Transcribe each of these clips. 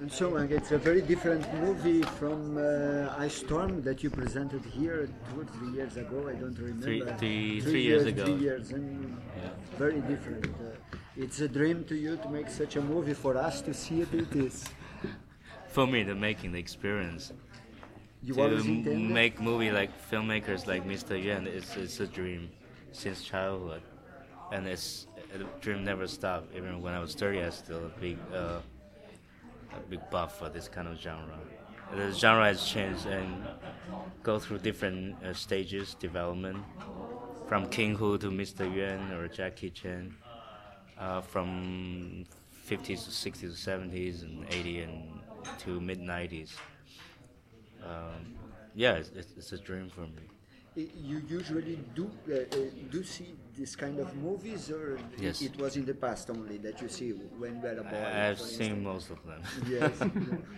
And so it's a very different movie from uh, Ice Storm that you presented here two or three years ago. I don't remember. Three, three, three, three years, years, ago. Three years, and yeah. very different. Uh, it's a dream to you to make such a movie. For us to see it, it is. For me, the making the experience. You want to make movie like filmmakers like Mr. Yuan, it's, it's a dream since childhood, and it's the dream never stopped. Even when I was 30, I still a big. Uh, a big buff for this kind of genre. The genre has changed and go through different uh, stages development, from King Hu to Mr. Yuan or Jackie Chan, uh, from 50s to 60s to 70s and 80s and to mid 90s. Um, yeah, it's, it's, a dream for me you usually do uh, uh, do see this kind of movies, or yes. it, was in the past only that you see when you were a boy? I've seen most of them. yes.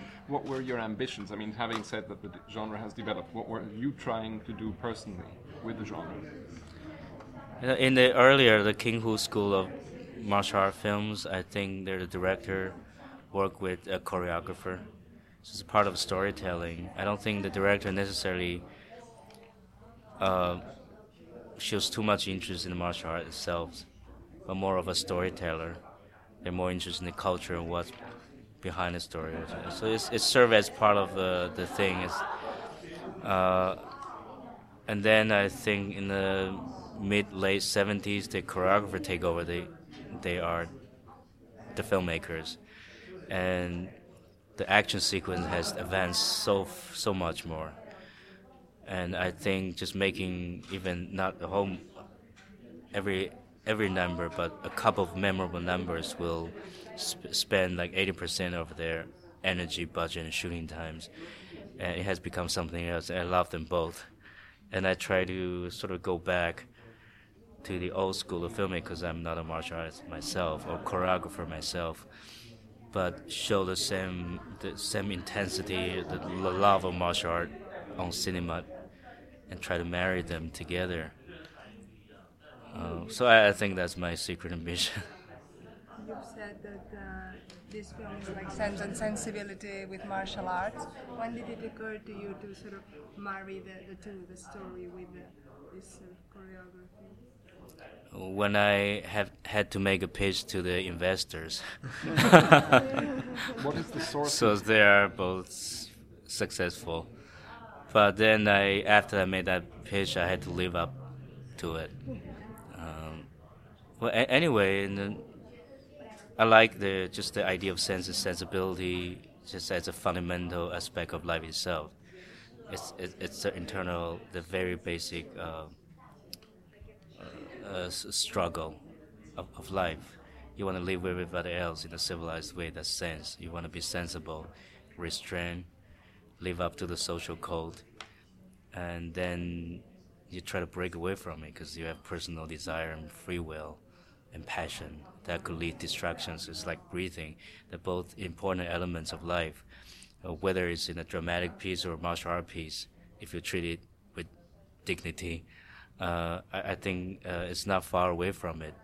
what were your ambitions? I mean, having said that the genre has developed, what were you trying to do personally with the genre? In the earlier, the King Hu School of martial art films, I think the director worked with a choreographer. So it's part of storytelling. I don't think the director necessarily uh, shows too much interest in the martial art itself, but more of a storyteller. They're more interested in the culture and what's behind the story. So it's, it serves as part of the, the thing. Uh, and then I think in the mid late 70s, the choreographer take over. They they are the filmmakers, and the action sequence has advanced so so much more and I think just making even not the whole every every number, but a couple of memorable numbers will sp- spend like 80% of their energy, budget, and shooting times. And it has become something else. I love them both, and I try to sort of go back to the old school of filming because I'm not a martial artist myself or choreographer myself, but show the same the same intensity, the love of martial art on cinema and try to marry them together. Uh, so I, I, think that's my secret ambition. You've said that uh, this film is like sense and sensibility with martial arts. When did it occur to you to sort of marry the, the two, the story with the, this uh, choreography? When I have had to make a pitch to the investors. what is the source? So they are both successful. But then I, after I made that pitch, I had to live up to it. Um, well, a- anyway, I like the just the idea of sense and sensibility, just as a fundamental aspect of life itself. It's it, it's the internal, the very basic uh, uh, struggle of, of life. You want to live with everybody else in a civilized way. That's sense. You want to be sensible, restrained live up to the social code, and then you try to break away from it because you have personal desire and free will and passion that could lead distractions. It's like breathing. They're both important elements of life, uh, whether it's in a dramatic piece or a martial art piece. If you treat it with dignity, uh, I, I, think uh, it's not far away from it.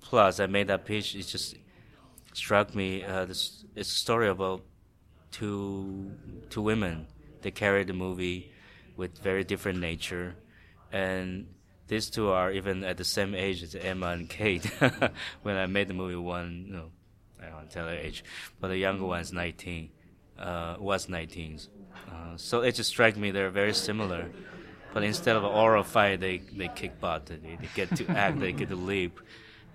Plus, I made that pitch. It just struck me. Uh, this, it's a story about two two women. They carry the movie with very different nature, and these two are even at the same age as Emma and Kate. when I made the movie, one no, I don't tell her age, but the younger one is 19, uh, was 19. Uh, so it just struck me they're very similar. But instead of an oral fight, they, they kick butt. They, they get to act. they get to leap.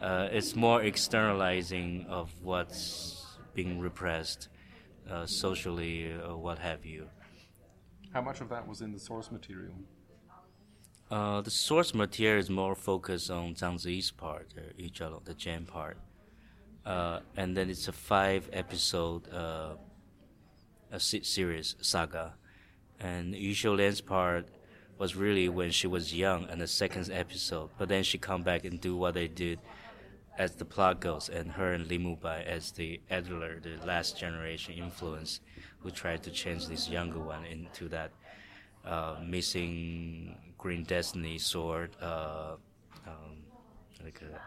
Uh, it's more externalizing of what's being repressed uh, socially or what have you. How much of that was in the source material? Uh, the source material is more focused on Zhang Ziyi's part, uh, Yu the Jen part. Uh, and then it's a five episode uh, a series, saga. And Yu Xiulian's part was really when she was young and the second episode. But then she come back and do what they did as the plot goes, and her and Li Mubai as the Adler, the last generation influence, who tried to change this younger one into that uh, missing Green Destiny sword, uh, um, like a,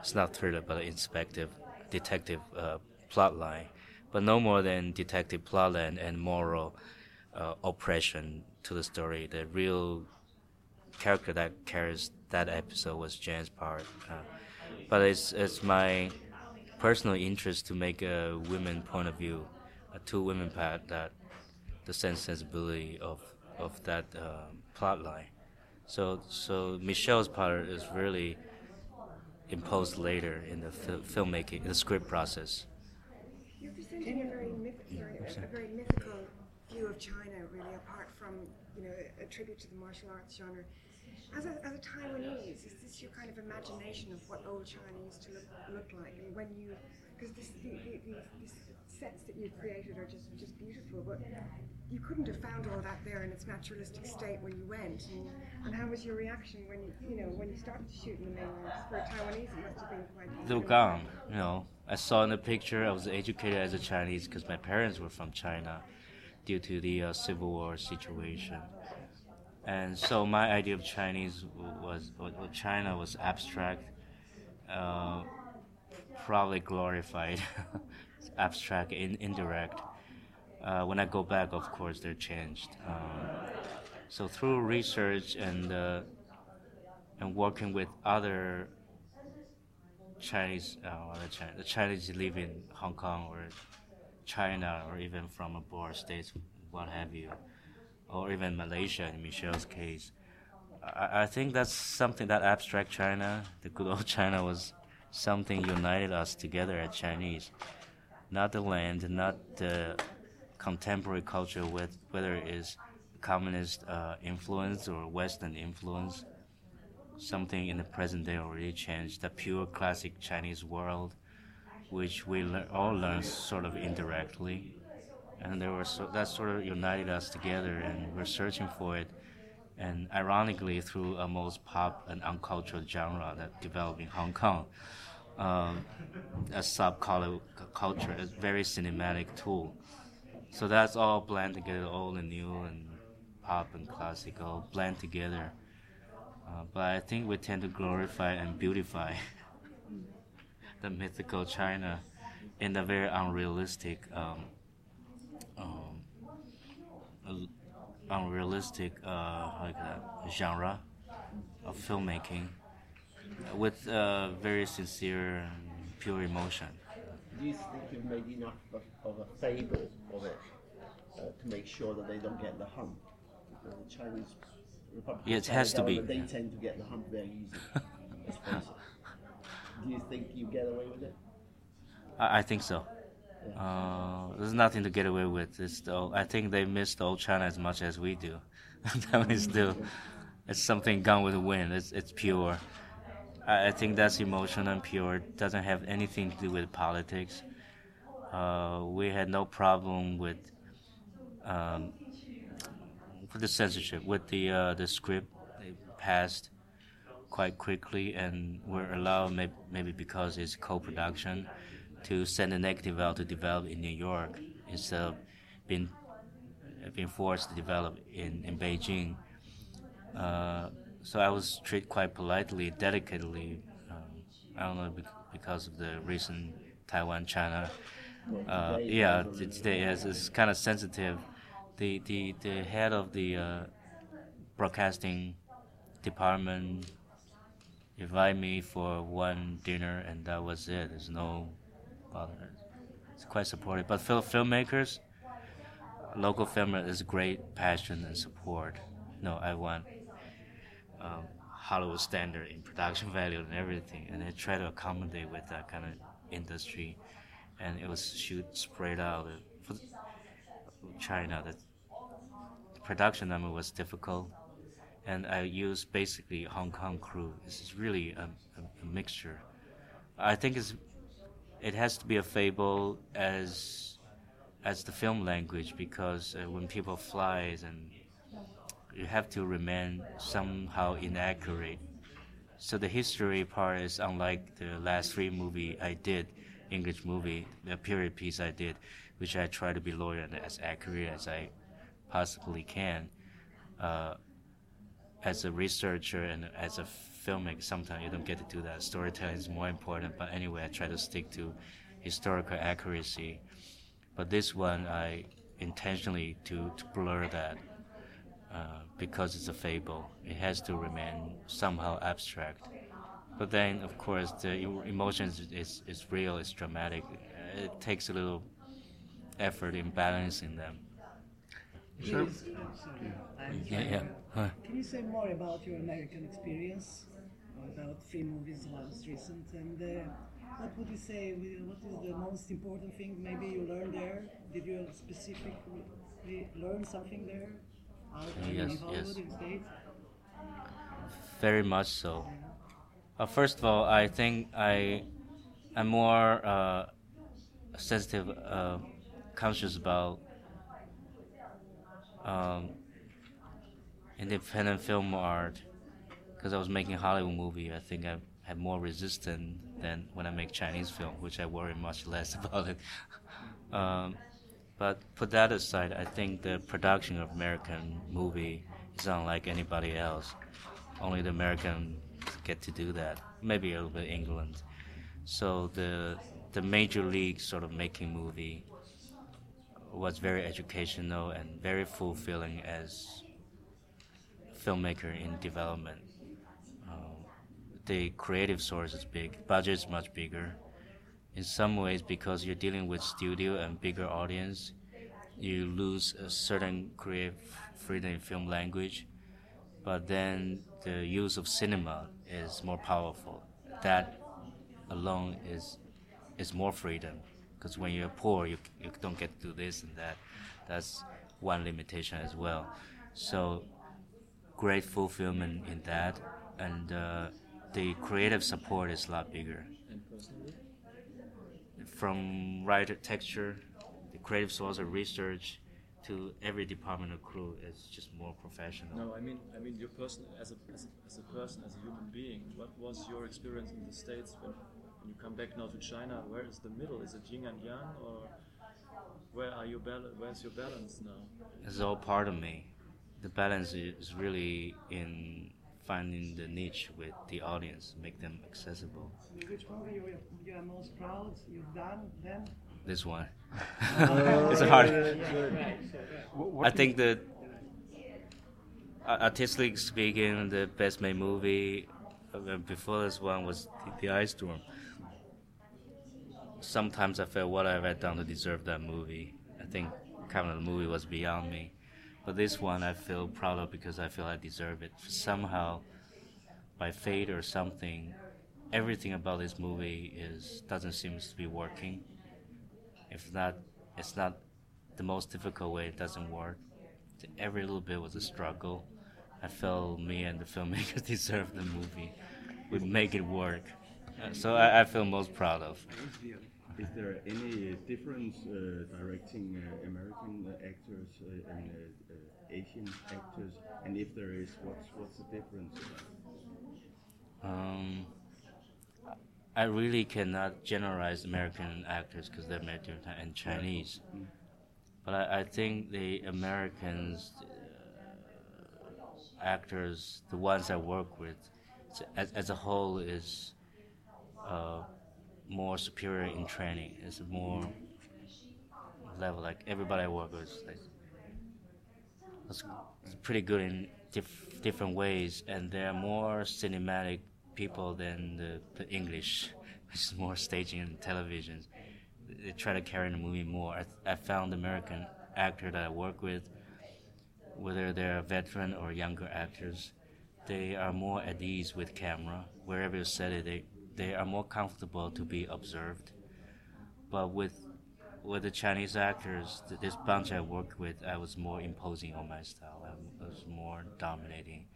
it's not thriller but an inspective detective uh, plot line but no more than detective plotline and moral uh, oppression to the story. The real character that carries that episode was Jane's part. Uh, but it's it's my personal interest to make a women point of view, a two women part that the sense sensibility of of that uh, plot line. So so Michelle's part is really imposed later in the fil- filmmaking, the script process. You're presenting a very, myth- sorry, a, a very mythical view of China, really, apart from you know a tribute to the martial arts genre. As a, as a Taiwanese, is this your kind of imagination of what old China used to look, look like? And when you, because this, the, the, the, these sets that you've created are just, just beautiful, but you couldn't have found all that there in its naturalistic state when you went. And, and how was your reaction when you, you know, when you started to shoot in the mainland? For a Taiwanese, it must have been quite. Lugang, you know, I saw in the picture I was educated as a Chinese because my parents were from China due to the uh, Civil War situation. And so my idea of Chinese was, China was abstract, uh, probably glorified, abstract, in, indirect. Uh, when I go back, of course, they're changed. Um, so through research and uh, and working with other Chinese, uh, the, Chinese, the Chinese live in Hong Kong or China or even from abroad states, what have you, or even Malaysia in Michelle's case. I, I think that's something that abstract China, the good old China, was something united us together as Chinese, not the land, not the contemporary culture, with whether it is communist uh, influence or Western influence something in the present day already changed. The pure classic Chinese world, which we le- all learn sort of indirectly, and there so, that sort of united us together, and we're searching for it. And ironically, through a most pop and uncultured genre that developed in Hong Kong, um, a subculture, a very cinematic tool. So that's all blend together, old and new, and pop and classical blend together. Uh, but I think we tend to glorify and beautify the mythical China in a very unrealistic, um, um, unrealistic uh, like genre of filmmaking with uh, very sincere and pure emotion. Do you think you've made enough of, of a fable of it uh, to make sure that they don't get the hump? Because the Chinese Republic Yeah, it has to be. They tend to get the hump very easy. let's face it. Do you think you get away with it? I, I think so. Uh, there's nothing to get away with. It's the I think they miss the old China as much as we do. Taiwanese do. It's something gone with the wind. It's it's pure. I, I think that's emotional and pure. It doesn't have anything to do with politics. Uh, we had no problem with um, with the censorship, with the uh, the script. They passed quite quickly, and we're allowed, maybe, maybe because it's co-production, to send a negative out to develop in New York instead of being being forced to develop in in Beijing. Uh, so I was treated quite politely, delicately. Um, I don't know bec- because of the recent Taiwan China. Uh, yeah, today is it's kind of sensitive. The the the head of the uh, broadcasting department invited me for one dinner, and that was it. There's no other. It's quite supportive. But film filmmakers, local filmmakers, is great passion and support. No, I want um, Hollywood standard in production value and everything, and I try to accommodate with that kind of industry. And it was shoot spread out for China. The production number was difficult, and I used basically Hong Kong crew. This is really a, a, a mixture. I think it's it has to be a fable as as the film language because uh, when people fly and you have to remain somehow inaccurate. So the history part is unlike the last three movie I did, English movie, the period piece I did, which I try to be loyal and as accurate as I possibly can. Uh, as a researcher and as a filmmaker, sometimes you don't get to do that. Storytelling is more important, but anyway, I try to stick to historical accuracy. But this one, I intentionally to, to blur that uh, because it's a fable. It has to remain somehow abstract. But then, of course, the emotions is, is real, it's dramatic. It takes a little effort in balancing them. Sure. Yeah, yeah. Huh. Can you say more about your American experience, about three movies, last recent, and uh, what would you say? What is the most important thing maybe you learned there? Did you specifically learn something there? Yes, yes. Very much so. Uh, first of all, I think I I'm more uh, sensitive, uh, conscious about um, independent film art because I was making a Hollywood movie. I think I had more resistance than when I make Chinese film, which I worry much less about it. um, but put that aside, I think the production of American movie is unlike anybody else. Only the Americans get to do that. Maybe a little bit England. So the the major league sort of making movie was very educational and very fulfilling as filmmaker in development. The creative source is big, budget is much bigger. In some ways, because you're dealing with studio and bigger audience, you lose a certain creative freedom in film language. But then the use of cinema is more powerful. That alone is is more freedom. Because when you're poor, you, you don't get to do this and that. That's one limitation as well. So great fulfillment in that, and uh, the creative support is a lot bigger. From writer texture, the creative source of research, to every department of crew is just more professional. No, I mean, I mean, your person as a, as a as a person, as a human being. What was your experience in the states when, when you come back now to China? Where is the middle? Is it yin and yang, or where are your bal- Where's your balance now? It's all part of me. The balance is really in finding the niche with the audience, make them accessible. Which movie you, you are most proud you've done then? This one. It's hard. Wh- what I think that uh, artistically speaking, the best made movie uh, before this one was The, the Ice Storm. Sometimes I felt what I've I done to deserve that movie. I think kind of the movie was beyond me. But this one I feel proud of because I feel I deserve it. Somehow, by fate or something, everything about this movie is doesn't seem to be working. If not, it's not the most difficult way. It doesn't work. Every little bit was a struggle. I felt me and the filmmakers deserve the movie. We make it work. Uh, so I, I feel most proud of. Is there any difference uh, directing uh, American uh, actors uh, and uh, uh, Asian actors? And if there is, what's what's the difference? Um, I really cannot generalize American actors because they're American and Chinese. But I, I think the Americans uh, actors, the ones I work with, as, as a whole, is uh, more superior in training. It's more level. Like everybody I work with, like, it's pretty good in diff- different ways, and they're more cinematic people than the, the English, which is more staging and television. They try to carry the movie more. I, I found American actor that I work with, whether they're veteran or younger actors, they are more at ease with camera. Wherever you set it, they, they are more comfortable to be observed. But with with the Chinese actors, this bunch I worked with, I was more imposing on my style. I was more dominating.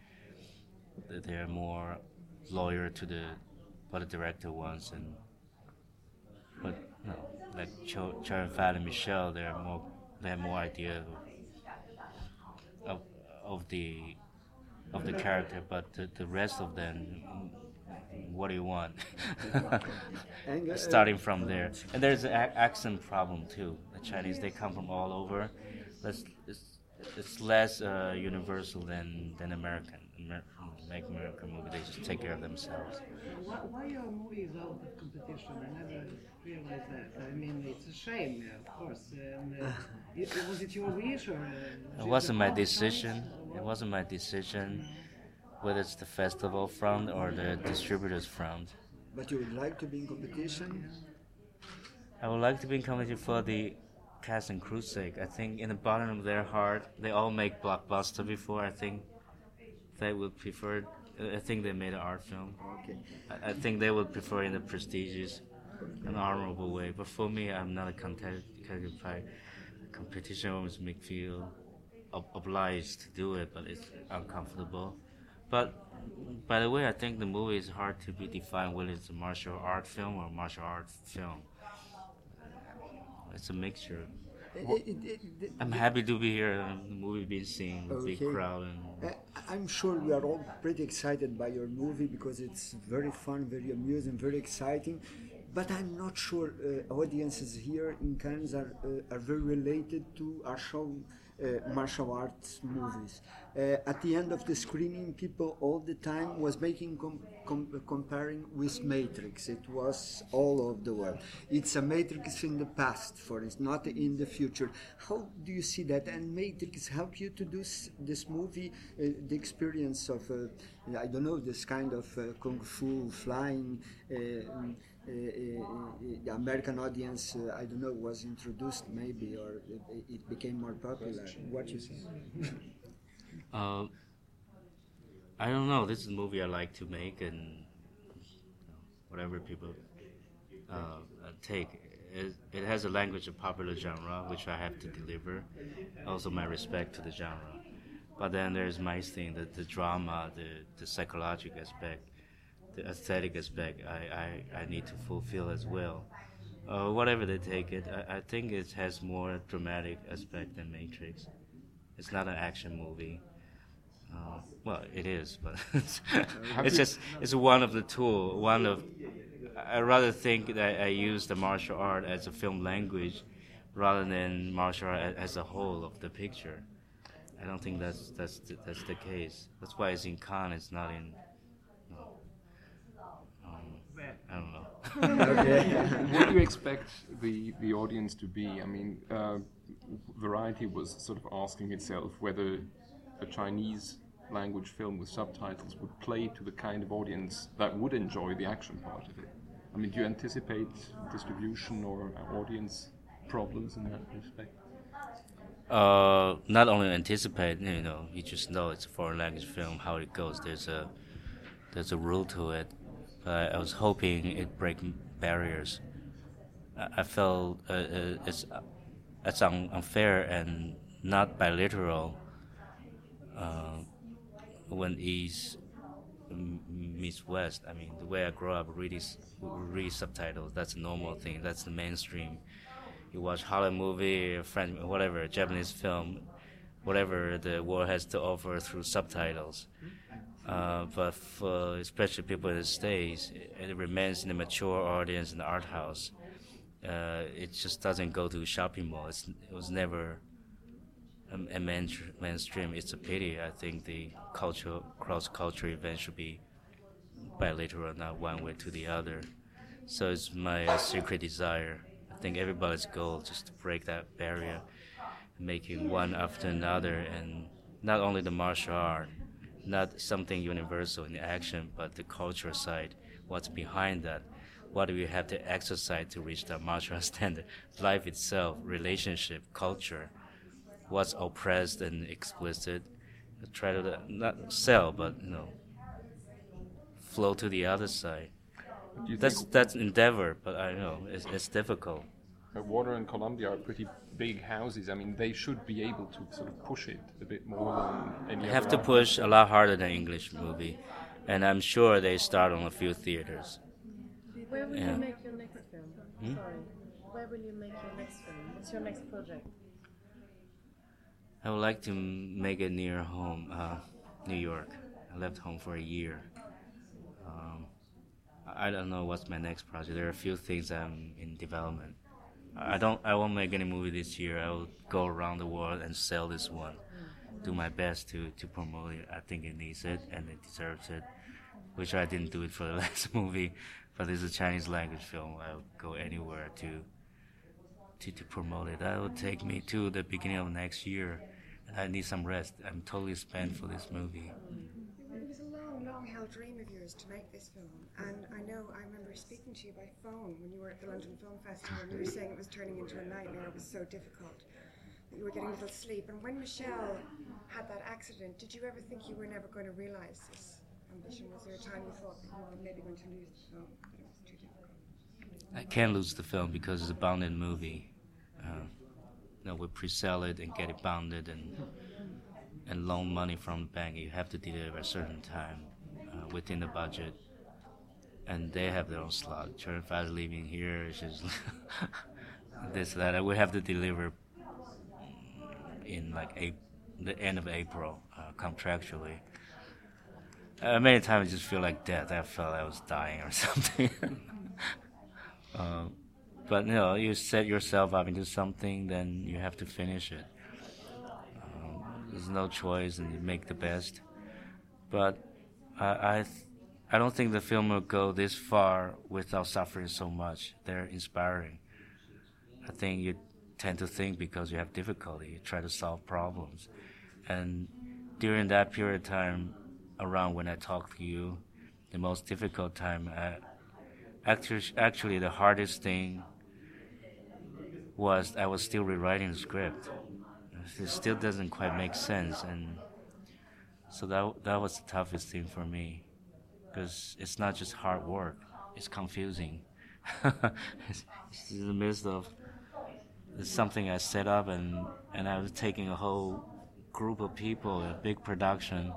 They're more loyal to the what the director wants, and but no, like Cho, Chow Yun-fat and Michelle, they're more they have more idea of of, the of the character, but the, the rest of them, what do you want? Uh, Starting from there, and there's an ac- accent problem too. The Chinese they come from all over. That's it's, it's less uh, universal than than American. Amer- make American movie, they just take care of themselves. Why, why are movies out of competition? I never realized that. I mean, it's a shame, of course. And, uh, it, was it your wish or? Uh, it wasn't my decision. It wasn't my decision whether it's the festival front or the distributors front. But you would like to be in competition? I would like to be in competition for the cast and crew's sake. I think in the bottom of their heart, they all make blockbuster before. I think they would prefer. I think they made an art film. Okay. I, I think they would prefer in a prestigious and honorable way. But for me, I'm not a competitive type. Competition always make feel ob- obliged to do it, but it's uncomfortable. But by the way, I think the movie is hard to be defined whether it's a martial art film or martial art film. It's a mixture. It- it- it- it- I'm happy to be here and the movie being seen with big crowd and Uh, I'm sure we are all pretty excited by your movie because it's very fun, very amusing, very exciting. But I'm not sure uh, audiences here in Cannes are, uh, are very related to martial, uh, martial arts movies. Uh, at the end of the screening, people all the time was making com- com- comparing with Matrix. It was all over the world. It's a Matrix in the past, for instance, not in the future. How do you see that? And Matrix help you to do this movie, uh, the experience of, uh, I don't know, this kind of uh, kung fu flying. Uh, uh, uh, uh, the American audience, uh, I don't know, was introduced maybe, or it, it became more popular. What you think? Uh, I don't know. This is a movie I like to make, and you know, whatever people uh, uh, take, it, it has a language of popular genre, which I have to deliver. Also, my respect to the genre. But then there's my thing, the, the drama, the, the psychological aspect, the aesthetic aspect. I, I, I need to fulfill as well. Uh, whatever they take it, I, I think it has more dramatic aspect than Matrix. It's not an action movie. Uh, well, it is, but it's, just it's one of the tool. One of I rather think that I use the martial art as a film language, rather than martial art as a whole of the picture. I don't think that's that's the, that's the case. That's why it's in Cannes. It's not in. No, um, I don't know. what do you expect the, the audience to be? I mean, uh, Variety was sort of asking itself whether a Chinese language film with subtitles would play to the kind of audience that would enjoy the action part of it. I mean, do you anticipate distribution or audience problems in that respect? Uh, not only anticipate, you know, you just know it's a foreign language film. How it goes, there's a there's a rule to it. I was hoping it break barriers. I, felt uh, uh, it's it's un- unfair and not bilateral Uh, when East meets West, I mean, the way I grew up, reading s- read subtitles. That's a normal thing. That's the mainstream you watch Hollywood movie, French, whatever, Japanese film, whatever the world has to offer through subtitles. Uh, but for especially people in the States, it, remains in the mature audience in the art house. Uh, it just doesn't go to shopping mall. It's, it was never a, a main, mainstream. It's a pity. I think the cultural cross cultural event should be bilateral, not one way to the other. So it's my uh, secret desire. I think everybody's goal just to break that barrier, making one after another, and not only the martial art, not something universal in action, but the cultural side. What's behind that? What do we have to exercise to reach that martial standard? Life itself, relationship, culture. What's oppressed and explicit? Try to not sell, but you know, flow to the other side. That's that's endeavor, but I know it's, it's difficult. Warner and Columbia are pretty big houses? I mean, they should be able to sort of push it a bit more than any They other have to art. push a lot harder than English movie, and I'm sure they start on a few theaters. Where will Yeah. you make your next film? Sorry. Where will you make your next film? What's your next project? I would like to m- make it near home, uh, New York. I left home for a year. Um, I I don't know what's my next project. There are a few things I'm in development. I don't. I won't make any movie this year. I will go around the world and sell this one. Do my best to to promote it. I think it needs it and it deserves it. Which I didn't do it for the last movie. but it's a Chinese language film. I'll go anywhere to to, to promote it. That will take me to the beginning of next year, and I need some rest. I'm totally spent for this movie. Long, held dream of yours to make this film, and I know I remember speaking to you by phone when you were at the London Film Festival, and you were saying it was turning into a nightmare. It was so difficult that you were getting little sleep. And when Michelle had that accident, did you ever think you were never going to realize this ambition? Was there a time you thought that you were maybe going to lose the film, that it was too difficult? I can't lose the film because it's a bounded movie. Uh, you we pre-sell it and get it bounded and and loan money from the bank. You have to deliver at a certain time within the budget, and they have their own slot. Churn fast leaving here is just this that. We have to deliver in like April, the end of April uh, contractually. Uh, many times I just feel like death. I felt I was dying or something. uh, but you know, you set yourself up into something, then you have to finish it. Um, there's no choice, and you make the best. But I, I, don't think the film will go this far without suffering so much. They're inspiring. I think you tend to think because you have difficulty, you try to solve problems, and during that period of time, around when I talk to you, the most difficult time, I, actually, actually the hardest thing was I was still rewriting the script. It still doesn't quite make sense, and so that that was the toughest thing for me, because it's not just hard work; it's confusing. it's, it's in the midst of it's something I set up, and and I was taking a whole group of people, a big production,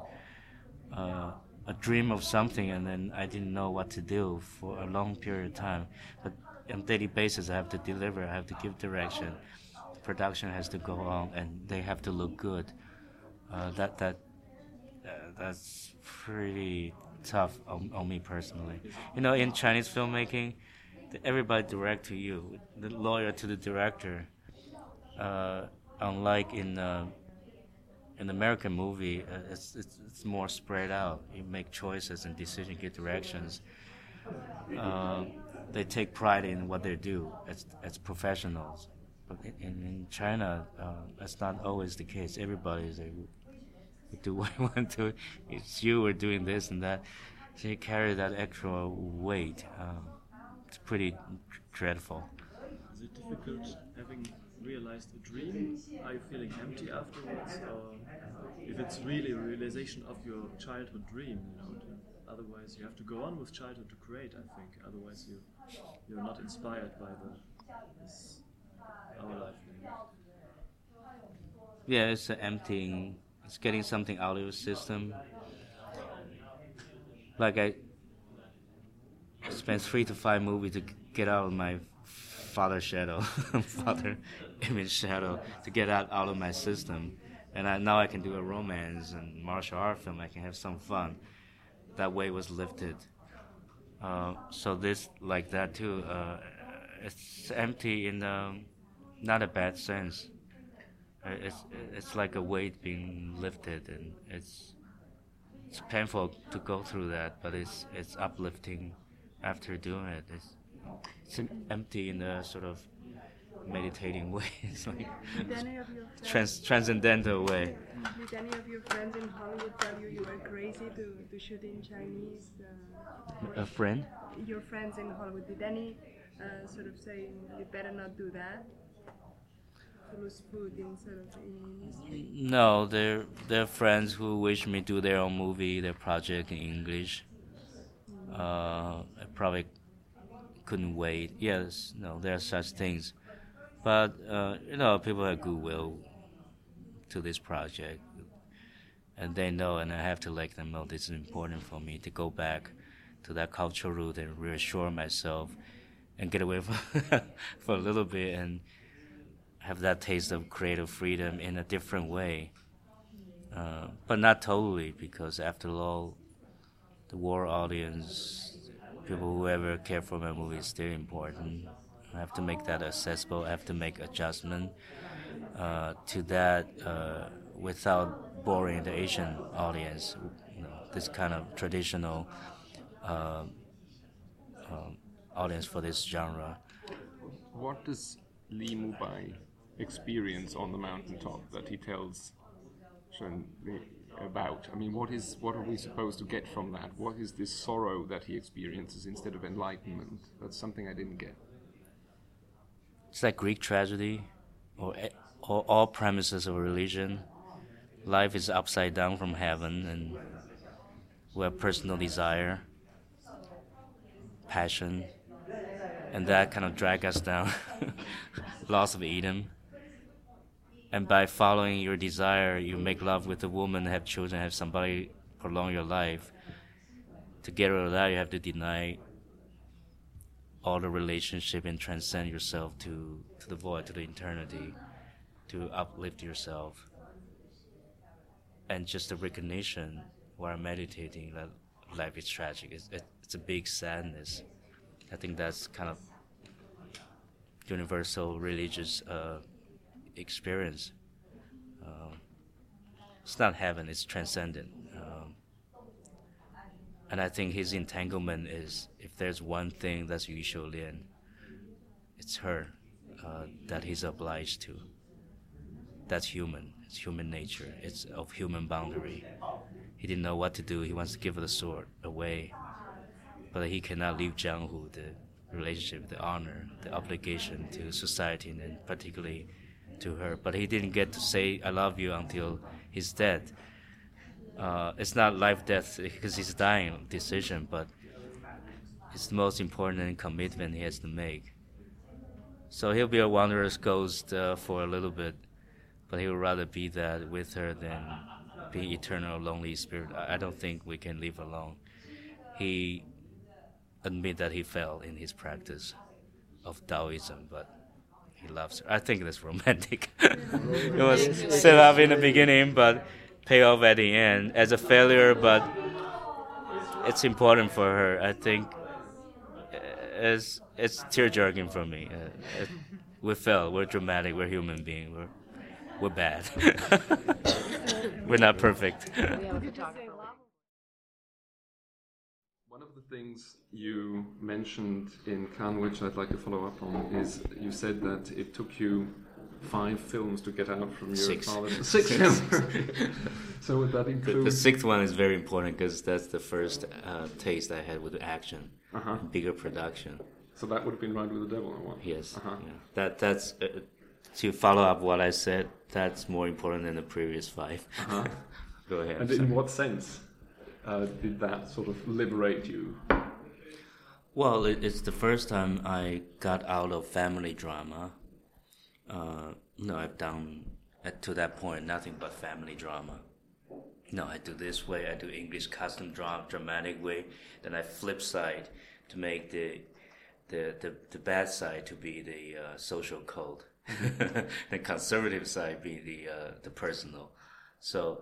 uh, a dream of something, and then I didn't know what to do for a long period of time. But on daily basis, I have to deliver. I have to give direction. Production has to go on, and they have to look good. Uh, that that that's pretty tough on, on me personally. You know, in Chinese filmmaking, everybody direct to you, the lawyer to the director. Uh, unlike in uh, in American movie, uh, it's, it's, it's more spread out. You make choices and decisions, get directions. Uh, they take pride in what they do as, as professionals. But in, in China, uh, that's not always the case. Everybody is we do what we want to. It's you are doing this and that. So you carry that extra weight. Um, it's pretty dreadful. Is it difficult having realized a dream? Are you feeling empty afterwards, or if it's really a realization of your childhood dream? You know, otherwise you have to go on with childhood to create. I think otherwise you you're not inspired by the this, our life. Yeah, it's emptying. It's getting something out of your system. Like I spent three to five movies to get out of my father shadow, father image shadow, to get that out of my system. And I, now I can do a romance and martial art film. I can have some fun. That weight was lifted. Uh, so this like that too. Uh, it's empty in um, not a bad sense. It's it's like a weight being lifted, and it's it's painful to go through that, but it's it's uplifting after doing it. It's it's empty in a sort of meditating way. it's like Did any of your friends, trans, transcendental way. did any of your friends in Hollywood tell you you were crazy to, to shoot in Chinese? Uh, A friend? your friends in Hollywood, did any uh, sort of say you better not do that? Food of No, they're they're friends who wish me to do their own movie, their project in English. Uh, I probably couldn't wait. Yes, no, there are such things, but uh, you know, people have goodwill to this project, and they know, and I have to let them know this is important for me to go back to that cultural root and reassure myself, and get away from for a little bit and have that taste of creative freedom in a different way. Uh, but not totally, because after all, the war audience, people who ever care for my movie is still important. I have to make that accessible. I have to make adjustment uh, to that uh, without boring the Asian audience. You know, this kind of traditional uh, um, audience for this genre. What does Li Mubai experience on the mountaintop that he tells about? I mean, what is what are we supposed to get from that? What is this sorrow that he experiences instead of enlightenment? That's something I didn't get. It's like Greek tragedy, or or all premises of religion. Life is upside down from heaven, and we have personal desire, passion, and that kind of drag us down. Loss of Eden. And by following your desire, you make love with a woman, have children, have somebody prolong your life. To get rid of that, you have to deny all the relationship and transcend yourself to, to the void, to the eternity, to uplift yourself. And just the recognition while meditating that life is tragic, it's, it, it's a big sadness. I think that's kind of universal religious uh, experience. Um, it's not heaven, it's transcendent. Um, and I think his entanglement is if there's one thing that's Yu Lian, it's her uh, that he's obliged to. That's human. It's human nature. It's of human boundary. He didn't know what to do. He wants to give the sword away, but he cannot leave Jianghu, the relationship, the honor, the obligation to society, and particularly to her. But he didn't get to say "I love you" until he's dead. Uh, it's not life death because he's dying decision, but it's the most important commitment he has to make. So he'll be a wanderer's ghost uh, for a little bit, but he would rather be that with her than be eternal lonely spirit. I don't think we can live alone. He admit that he fell in his practice of Taoism, but he loves her. I think that's romantic. it was set up in the beginning, but pay off at the end as a failure. But it's important for her. I think uh, it's it's tear jerking for me. Uh, it, we fell. We're dramatic. We're human beings. We're we're bad. we're not perfect. One of the things you mentioned in Cannes, which I'd like to follow up on, is you said that it took you five films to get out from your Six. father. Six films. so would that The, include? the sixth one is very important because that's the first uh, taste I had with action, Uh-huh. bigger production. So that would have been Ride with the Devil, or what? Yes, Uh-huh. yeah. that that's uh, to follow up what I said. That's more important than the previous 5 Uh-huh. Go ahead. And in what sense uh, did that sort of liberate you? Well, it, it's the first time I got out of family drama. Uh, no, I've done at, to that point nothing but family drama. No, I do this way. I do English custom drama, dramatic way. Then I flip side to make the the the, the bad side to be the uh, social code. the conservative side be the uh, the personal. So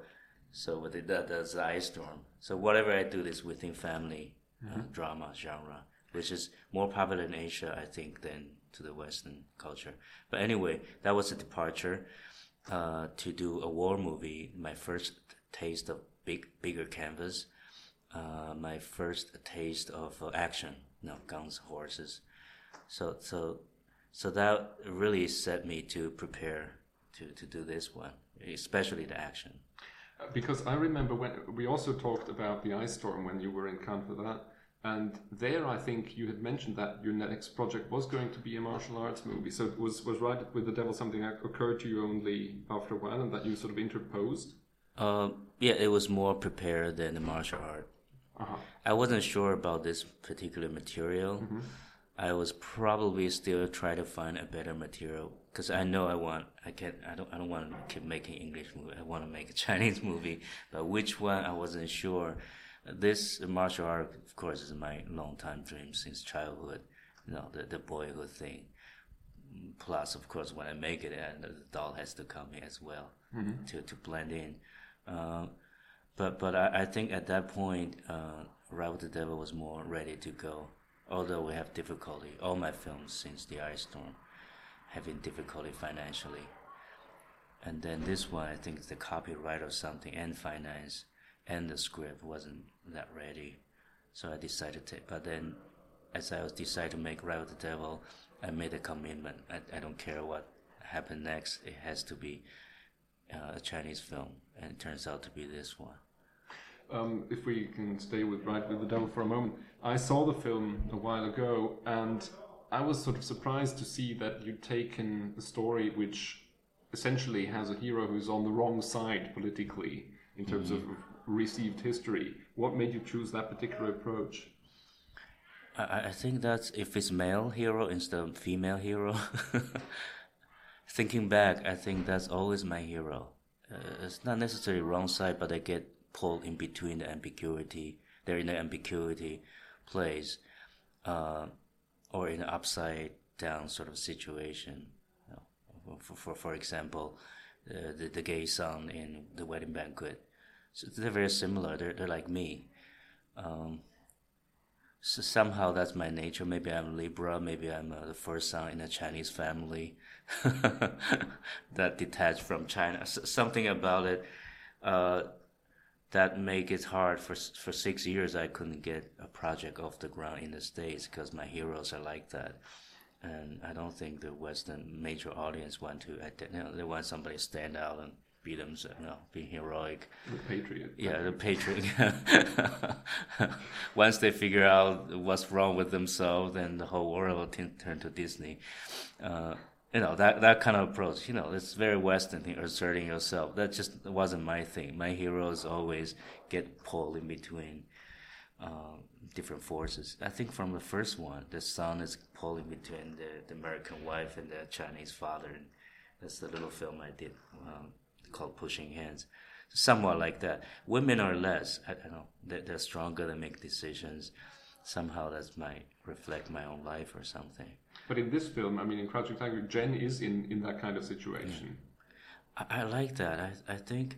so with the, that, that's the ice storm. So whatever I do is within family uh, drama genre, which is more popular in Asia, I think, than to the Western culture. But anyway, that was a departure uh, to do a war movie. My first taste of big, bigger canvas. Uh, my first taste of uh, action. No guns, horses. So so so that really set me to prepare to, to do this one, especially the action. Because I remember when we also talked about the ice storm when you were in Cannes for that, and there I think you had mentioned that your next project was going to be a martial arts movie. So was was Ride with the Devil something that occurred to you only after a while, and that you sort of interposed? Uh, yeah, it was more prepared than the martial art. Uh-huh. I wasn't sure about this particular material. I was probably still trying to find a better material because I know I want. I can't. I don't. I don't want to keep making English movie. I want to make a Chinese movie, but which one I wasn't sure. This martial art, of course, is my long time dream since childhood. You know, the the boyhood thing. Plus, of course, when I make it, the doll has to come in as well to to blend in. Uh, but but I, I think at that point, uh, with the Devil was more ready to go. Although we have difficulty, all my films since the Ice Storm having difficulty financially. And then this one, I think the copyright or something and finance and the script wasn't that ready. So I decided to, but then as I was decided to make Ride with the Devil, I made a commitment. I, I don't care what happened next. It has to be uh, a Chinese film, and it turns out to be this one. Um, if we can stay with Ride with the Devil for a moment, I saw the film a while ago, and I was sort of surprised to see that you'd taken a story which essentially has a hero who's on the wrong side politically in terms of received history. What made you choose that particular approach? I, I think that if it's male hero instead of female hero. Thinking back, I think that's always my hero. Uh, it's not necessarily wrong side, but I get pulled in between the ambiguity. They're in the ambiguity place, uh, or in an upside down sort of situation. For, for for example, uh, the the gay son in the wedding banquet. So they're very similar. They're they're like me. Um, so somehow that's my nature. Maybe I'm Libra. Maybe I'm uh, the first son in a Chinese family that detached from China. S- something about it uh, that make it hard for for six years. I couldn't get a project off the ground in the states because my heroes are like that, and I don't think the Western major audience want to. Know, they want somebody to stand out and be themselves, you know, be heroic. The Patriot. Yeah, the patriot. Once they figure out what's wrong with themselves, then the whole world will t- turn to Disney. Uh, you know that that kind of approach. You know, it's very Western thing, asserting yourself. That just wasn't my thing. My heroes always get pulled in between uh, different forces. I think from the first one, the son is pulling between the, the American wife and the Chinese father. And that's the little film I did um, called Pushing Hands. Somewhat like that. Women are less. I, don't know. They're, they're stronger. They make decisions. Somehow that's might reflect my own life or something. But in this film, I mean, in Crouching Tiger, Jen is in, in that kind of situation. I, I like that. I, I think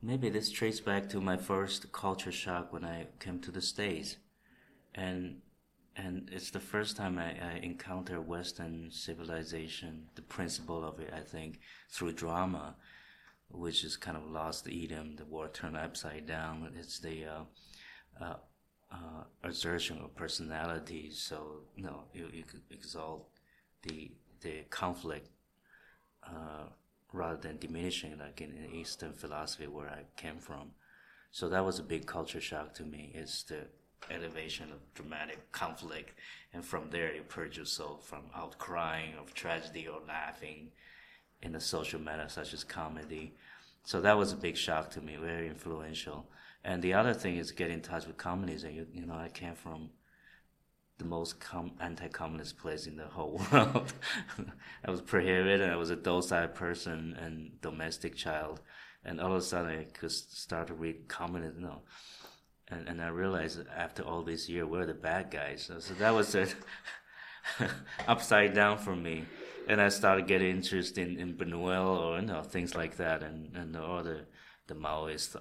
maybe this traces back to my first culture shock when I came to the States. And and it's the first time I, I encounter Western civilization, the principle of it, I think, through drama, which is kind of lost Eden, the world turned upside down. It's the uh, uh, uh, assertion of personality. So, you know, you, you could exalt the, the conflict uh, rather than diminishing, like in, in Eastern philosophy where I came from. So that was a big culture shock to me. It's the elevation of dramatic conflict, and from there you purge yourself from outcrying of tragedy or laughing in a social manner such as comedy. So that was a big shock to me, very influential. And the other thing is get in touch with communism. You, you know, I came from the most com- anti-communist place in the whole world. I was prohibited. I was a docile person and domestic child, and all of a sudden I could start to read communism. No. And, and I realized after all these years, we're the bad guys. So, so that was it, upside down for me. And I started getting interested in, in Buñuel or you know things like that, and and all the the Maoist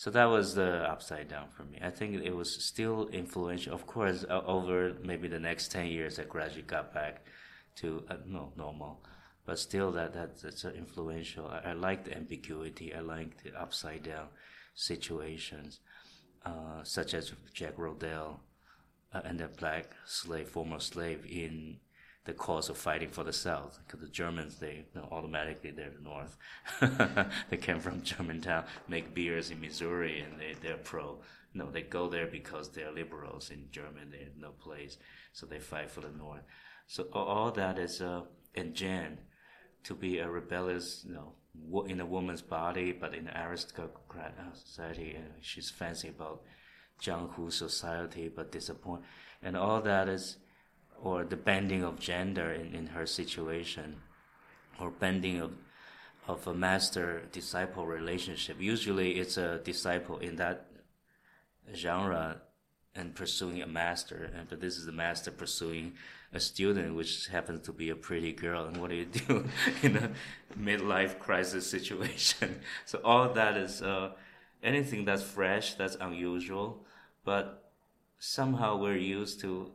so that was the upside down for me. I think it was still influential. Of course, over maybe the next ten years, I gradually got back to uh, no normal, but still that, that that's uh, influential. I, I like the ambiguity. I like the upside down situations, uh, such as Jake Roedel uh, and the black slave, former slave in the cause of fighting for the South. Because the Germans, they you know, automatically they're the North. they came from Germantown, make beers in Missouri, and they they're pro. No, they go there because they're liberals in Germany. They have no place, so they fight for the North. So all, that is uh, Jen to be a rebellious, you know, in a woman's body, but in an aristocrat uh, society, and she's fancy about Jianghu society, but disappoint, and all that is or the bending of gender in, in her situation, or bending of of a master disciple relationship. Usually, it's a disciple in that genre and pursuing a master, and but this is a master pursuing a student, which happens to be a pretty girl. And what do you do in a midlife crisis situation? so all that is uh, anything that's fresh, that's unusual, but somehow we're used to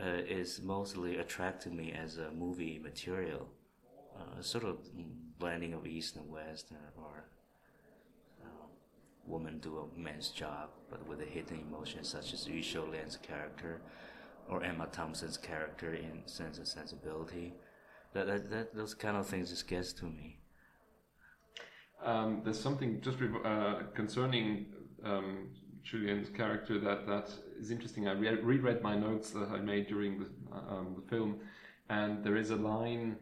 uh, is mostly attracted me as a movie material, uh, sort of blending of East and West, uh, or uh, woman do a man's job, but with a hidden emotion, such as Yu Shu Lien's character, or Emma Thompson's character in Sense and Sensibility. That, that, that those kind of things just gets to me. Um, there's something just uh, concerning um, Shu Lien's character that, that is interesting. I re- reread my notes that I made during the, um, the film, and there is a line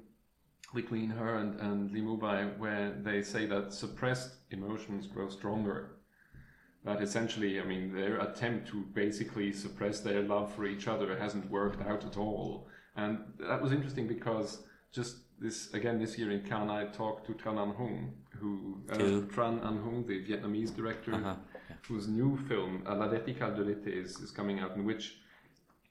between her and, and Li Mubai where they say that suppressed emotions grow stronger. That essentially, I mean, their attempt to basically suppress their love for each other hasn't worked out at all. And that was interesting because just this again this year in Cannes, I talked to Tran Anh Hung, who uh, Tran Anh Hung, the Vietnamese director, Uh-huh, whose new film La Verticale de l'été is, is coming out, in which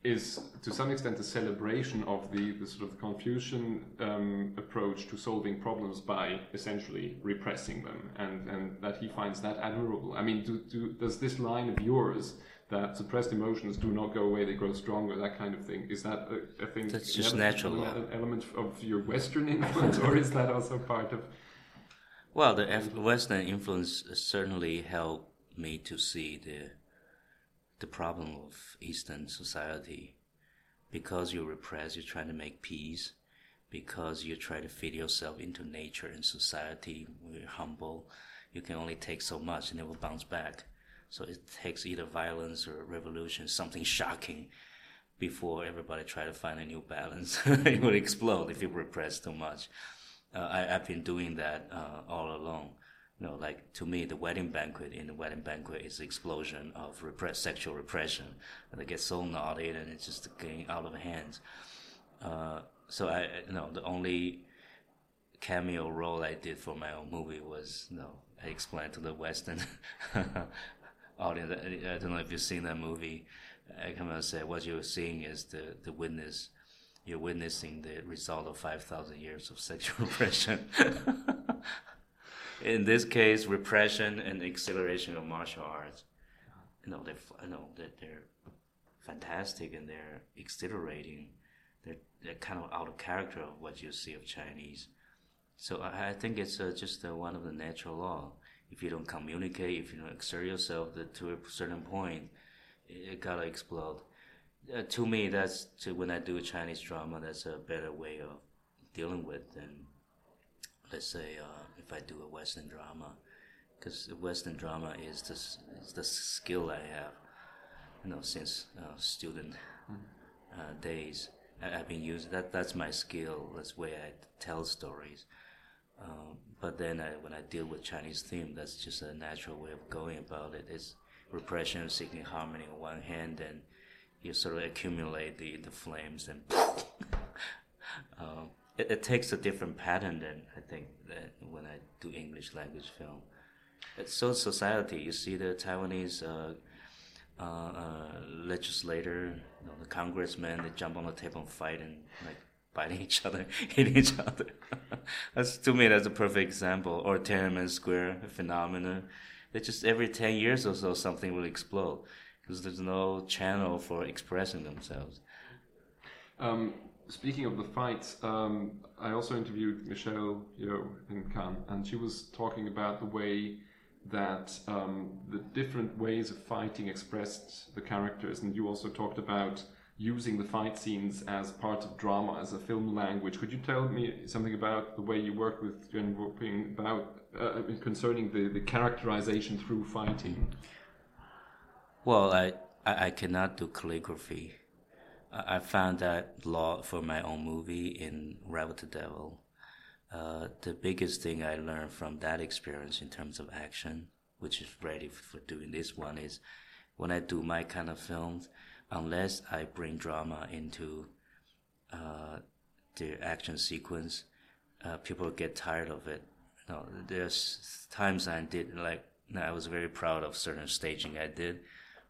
is to some extent a celebration of the, the sort of Confucian um, approach to solving problems by essentially repressing them, and, and that he finds that admirable. I mean, do, do, does this line of yours that suppressed emotions do not go away, they grow stronger, that kind of thing, is that a, a thing? That's just natural An element of your Western influence, or is that also part of? Well, the Western influence certainly helped me to see the the problem of Eastern society. Because you repress, you're trying to make peace. Because you try to fit yourself into nature and society, we're humble. You can only take so much, and it will bounce back. So it takes either violence or revolution, something shocking, before everybody try to find a new balance. it would explode if you repress too much. Uh, I, I've been doing that uh, all along. You know, like to me, the wedding banquet in the wedding banquet is the explosion of repress, sexual repression. And they get so naughty and it's just getting out of hand. Uh, so I, you know, the only cameo role I did for my own movie was, you know, I explained to the Western audience. I don't know if you've seen that movie. I come and say what you're seeing is the, the witness. You're witnessing the result of 5,000 years of sexual repression. In this case, repression and acceleration of martial arts. You know, they're, you know, they're, fantastic and they're exhilarating. They're, they're kind of out of character of what you see of Chinese. So I, I think it's uh, just uh, one of the natural law. If you don't communicate, if you don't exert yourself to, to a certain point, it, it gotta explode. Uh, to me, that's to, when I do a Chinese drama, that's a better way of dealing with than, let's say, uh, if I do a Western drama, because Western drama is the is the skill I have, you know, since uh, student uh, days. I, I've been using that. That's my skill. That's the way I tell stories. Um, but then I, when I deal with Chinese theme, that's just a natural way of going about it. It's repression, seeking harmony on one hand, and you sort of accumulate the, the flames, and um, it, it takes a different pattern than I think that when I do English language film. It's so society. You see the Taiwanese uh, uh, uh, legislator, you know, the congressmen, they jump on the table and fight and like biting each other, hitting each other. that's to me, that's a perfect example. Or Tiananmen Square phenomena. They just every ten years or so something will explode because there's no channel for expressing themselves. Um, speaking of the fights, um, I also interviewed Michelle Yeoh in Cannes, and she was talking about the way that um, the different ways of fighting expressed the characters, and you also talked about using the fight scenes as part of drama, as a film language. Could you tell me something about the way you work with Yuen Woo-ping about uh, concerning the, the characterization through fighting? Well, I, I cannot do calligraphy. I, found that law for my own movie in Rebel to Devil. Uh, the biggest thing I learned from that experience in terms of action, which is ready for doing this one, is when I do my kind of films, unless I bring drama into uh, the action sequence, uh, people get tired of it. You know, there's times I did like I was very proud of certain staging I did,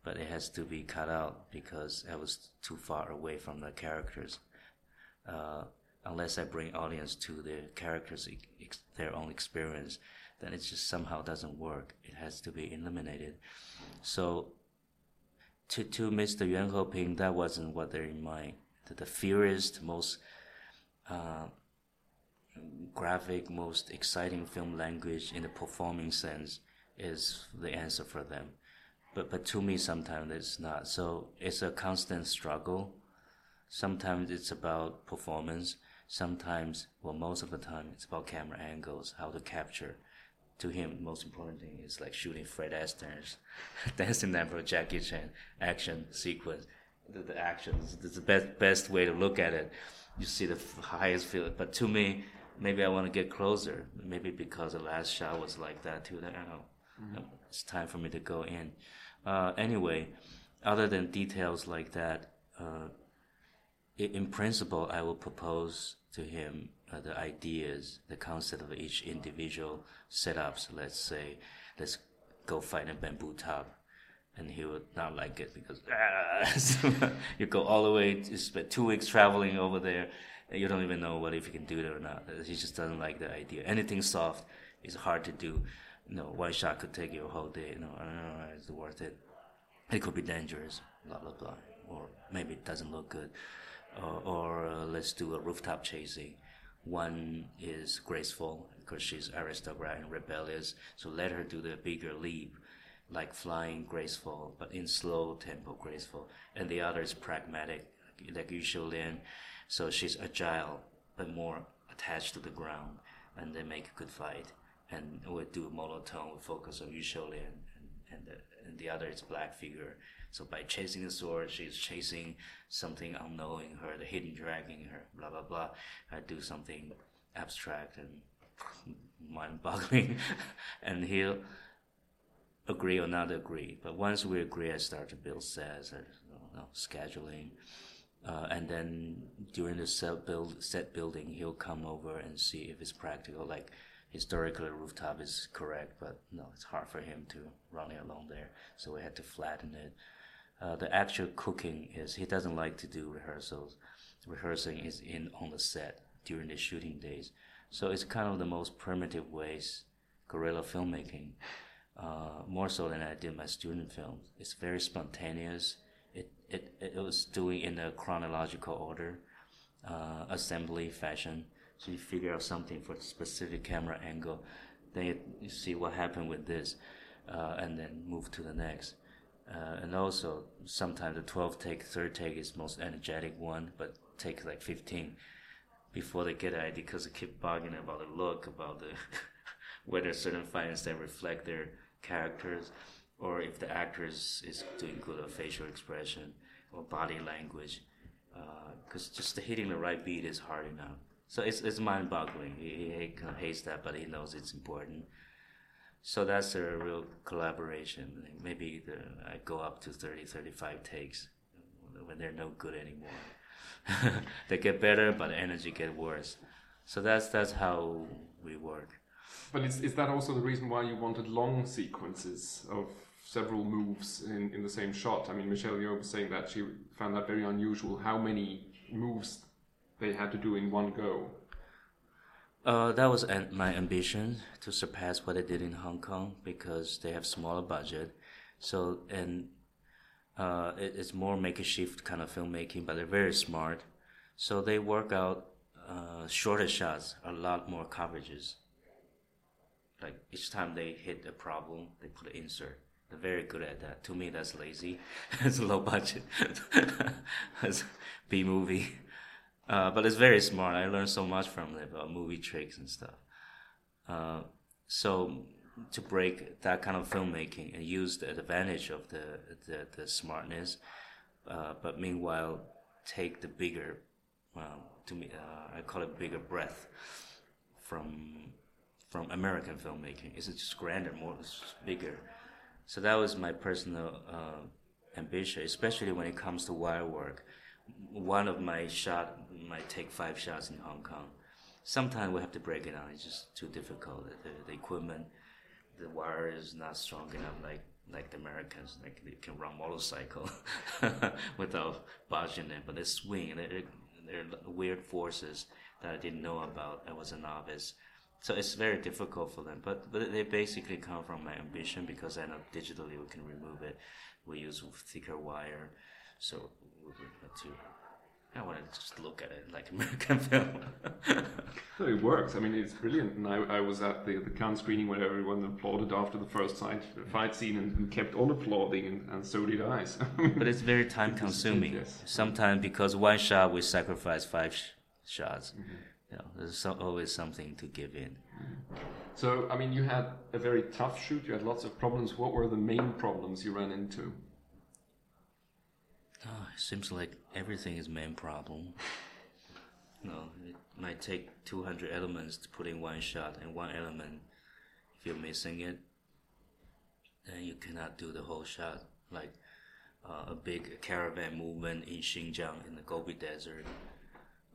but it has to be cut out because I was too far away from the characters. Uh, unless I bring audience to the characters' ex- their own experience, then it just somehow doesn't work. It has to be eliminated. So to to Mr. Yuen Woo-ping, that wasn't what they're in mind. The, the fiercest, most uh, graphic, most exciting film language in the performing sense is the answer for them. But but to me, sometimes it's not. So it's a constant struggle Sometimes it's about performance. Sometimes, well, most of the time, it's about camera angles, how to capture. To him, most important thing is like shooting Fred Astaire's dancing number, Jackie Chan action sequence. The, the action is the best best way to look at it. You see the highest feel. But to me, maybe I want to get closer. Maybe because the last shot was like that too. That I don't know. Mm-hmm. It's time for me to go in. Uh, anyway, other than details like that, uh, in principle, I will propose to him uh, the ideas, the concept of each individual setups. Let's say, let's go find a bamboo top. And he would not like it because ah, you go all the way, you spend two weeks traveling over there, and you don't even know what if you can do it or not. He just doesn't like the idea. Anything soft is hard to do. You know, one shot could take you a whole day. You know, I don't know, is it worth it? it could be dangerous, blah blah blah, or maybe it doesn't look good, or, or uh, let's do a rooftop chasing. One is graceful because she's aristocrat and rebellious, so let her do the bigger leap, like flying graceful, but in slow tempo graceful, and the other is pragmatic, like Yu Shu Lien, so she's agile but more attached to the ground, and they make a good fight. And we do monotone, we focus on Shu Lien, and, and the and the other is black figure. So by chasing the sword, she's chasing something unknowing her, the hidden dragging her, blah blah blah. I do something abstract and mind-boggling, and he'll agree or not agree. But once we agree, I start to build sets, you know, scheduling. Uh, and then during the set build set building, he'll come over and see if it's practical. Like historically, rooftop is correct, but no, it's hard for him to run it along there, so we had to flatten it. Uh, the actual cooking is he doesn't like to do rehearsals. Rehearsing is in on the set during the shooting days, so it's kind of the most primitive ways guerrilla filmmaking. Uh, more so than I did my student films. It's very spontaneous. It it, it was doing in a chronological order, uh, assembly fashion. So you figure out something for a specific camera angle, then you, you see what happened with this, uh, and then move to the next. Uh, and also, sometimes the 12 take, third take is most energetic one, but take like 15 before they get an idea because they keep bugging about the look, about the whether certain fights that reflect their characters, or if the actor is, is doing good at facial expression or body language. Because just hitting the right beat is hard enough. So it's, it's mind boggling. He, he kind of hates that, but he knows it's important. So that's a real collaboration. Maybe the, I go up to 30, 35 takes when they're no good anymore. they get better, but energy get worse. So that's that's how we work. But is, is that also the reason why you wanted long sequences of several moves in, in the same shot? I mean, Michelle Yeoh was saying that she found that very unusual how many moves they had to do in one go. Uh, that was an, my ambition to surpass what I did in Hong Kong because they have smaller budget. So and uh, it, it's more makeshift kind of filmmaking, but they're very smart. So they work out uh, shorter shots, a lot more coverages. Like each time they hit a problem, they put an insert. They're very good at that. To me, that's lazy. it's a low budget. it's B movie. Uh, but it's very smart. I learned so much from it about movie tricks and stuff. Uh, so to break that kind of filmmaking and use the advantage of the the, the smartness, uh, but meanwhile take the bigger, well, to me, uh, I call it bigger breath from from American filmmaking. It's just grander, more bigger. So that was my personal uh, ambition, especially when it comes to wire work. One of my shot might take five shots in Hong Kong. Sometimes we have to break it down. It's just too difficult. The, the equipment, the wire is not strong enough like like the Americans. Like they can run motorcycle without budging it, but they swing. They're, they're weird forces that I didn't know about. I was a novice. So it's very difficult for them, but but they basically come from my ambition because I know digitally we can remove it. We use thicker wire, so we to I wanted to just look at it like American film. No, it works. I mean, it's brilliant. And I, I was at the, the Cannes screening where everyone applauded after the first fight, fight scene and, and kept on applauding, and, and so did I. So, but it's very time consuming. Yes. Sometimes because one shot we sacrifice five sh- shots. Mm-hmm. You know, there's so, always something to give in. Mm-hmm. so, I mean, you had a very tough shoot. You had lots of problems. What were the main problems you ran into? Oh, it seems like everything is main problem. Know, it might take 200 elements to put in one shot, and one element, if you're missing it, then you cannot do the whole shot. Like uh, a big caravan movement in Xinjiang in the Gobi Desert.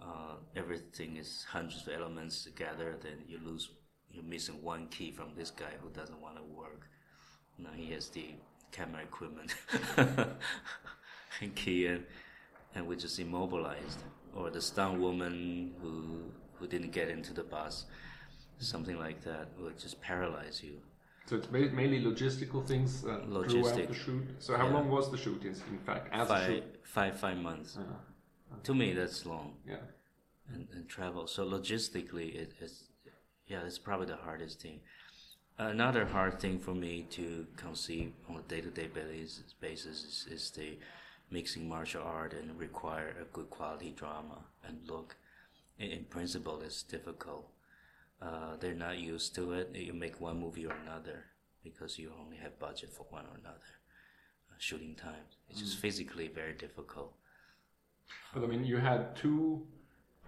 Uh, everything is hundreds of elements together, then you lose, you're missing one key from this guy who doesn't want to work. Now he has the camera equipment and key in, and we just immobilized. Or the stunt woman who who didn't get into the bus, something like that would just paralyze you. So it's ma- mainly logistical things uh, throughout Logistic. the shoot. So how Yeah. long was the shoot? In, in fact, as a Five, shoot? five, five months. Uh, To me, that's long. yeah. and, and travel. So logistically, it is, yeah, it's probably the hardest thing. Another hard thing for me to conceive on a day-to-day basis, basis is, is the mixing martial art and require a good quality drama and look. In, in principle, it's difficult. Uh, they're not used to it. You make one movie or another because you only have budget for one or another. Uh, shooting time. It's just physically very difficult. But I mean, you had two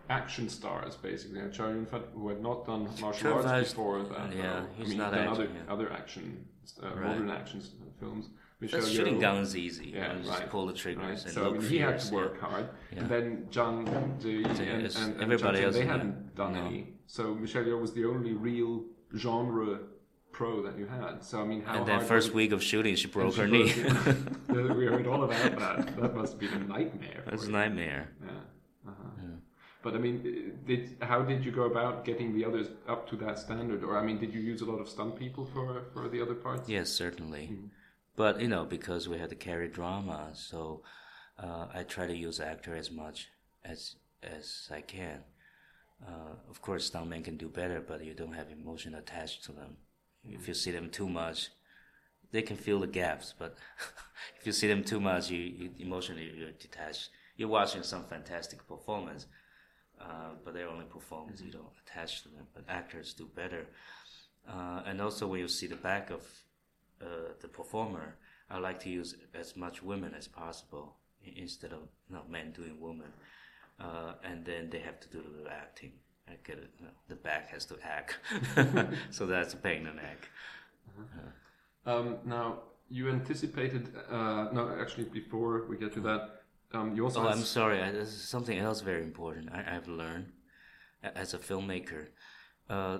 action stars basically. And Chow Fat, who had not done martial Chow arts before that. yeah, uh, he's I mean, not action, other yeah. other action, uh, Right. modern action films. Michelle That's shooting Yeoh- guns easy. Yeah, you just right. pull the triggers right. and so, I mean, he had to yeah. work hard. Yeah. And then John Zi and, and, and everybody Zhen, else, they hadn't done No. any. So Michelle Yeoh was the only real genre pro that you had. So I mean, how And then first week of shooting, she broke she her knee. broke- yeah, we heard all about that. That must be a nightmare. That's a nightmare. Yeah. Uh-huh. But I mean, uh, did how did you go about getting the others up to that standard? Or I mean, did you use a lot of stunt people for for the other parts? Yes, certainly. But you know, because we had to carry drama, so uh, I try to use actor as much as as I can. Uh, of course, stuntmen can do better, but you don't have emotion attached to them. If you see them too much, they can fill the gaps. But if you see them too much, you, you emotionally you're detached. You're watching some fantastic performance, uh, but they're only performance. You don't attach to them. But actors do better. Uh, and also, when you see the back of uh, the performer, I like to use as much women as possible instead of you know, men doing women. Uh, and then they have to do the acting. I get it. You know, the back has to act, so that's a pain in the neck. Um, now you anticipated. Uh, no, actually, before we get to that, um, you also. Oh, I'm sorry. I, this is something else very important. I, I've learned as a filmmaker. Uh,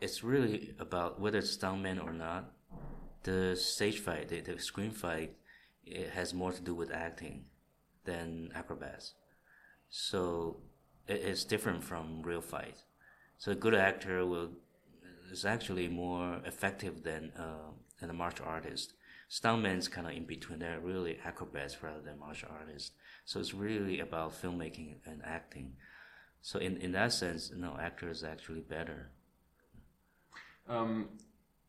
it's really about whether it's stuntman or not. The stage fight, the, the screen fight, it has more to do with acting than acrobats. So it, it's different from real fight. So a good actor will is actually more effective than uh, than a martial artist. Stuntman's kind of in between. They're really acrobats rather than martial artists. So it's really about filmmaking and acting. So in, in that sense, no, actor is actually better. Um,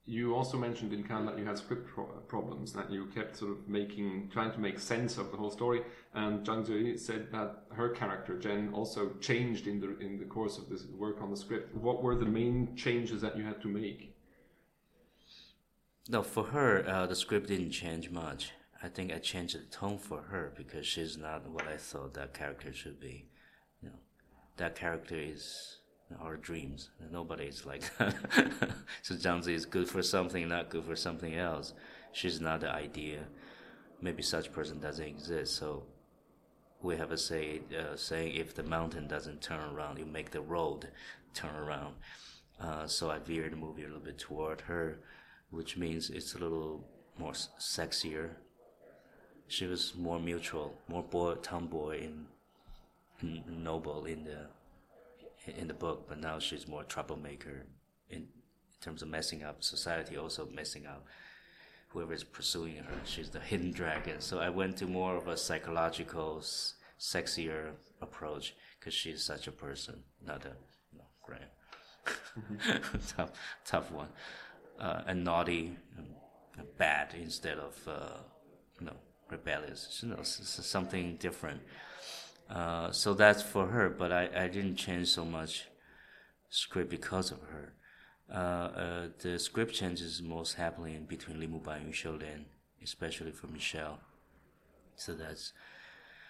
you also mentioned in Cannes that you had script pro- problems, that you kept sort of making, trying to make sense of the whole story. And Zhang Ziyi said that her character Jen also changed in the in the course of this work on the script. What were the main changes that you had to make? No, for her, uh, the script didn't change much. I think I changed the tone for her because she's not what I thought that character should be. You know, that character is our dreams. Nobody is like so Zhang Zi is good for something, not good for something else. She's not the idea. Maybe such person doesn't exist. So we have a say uh, saying if the mountain doesn't turn around, you make the road turn around. Uh, so I veered the movie a little bit toward her, which means it's a little more sexier. She was more mutual, more boy, tomboy in noble in the in the book, but now she's more troublemaker in, in terms of messing up society, also messing up whoever is pursuing her. She's the hidden dragon. So I went to more of a psychological, s- sexier approach because she's such a person, not a you know, grand, tough, tough one, uh, and naughty, and bad instead of uh, you know rebellious. You know, something different. Uh, so that's for her, but I, I didn't change so much script because of her. Uh, uh, the script changes most happening between Li Mubai and Yu Shu Lien, especially for Michelle. So that's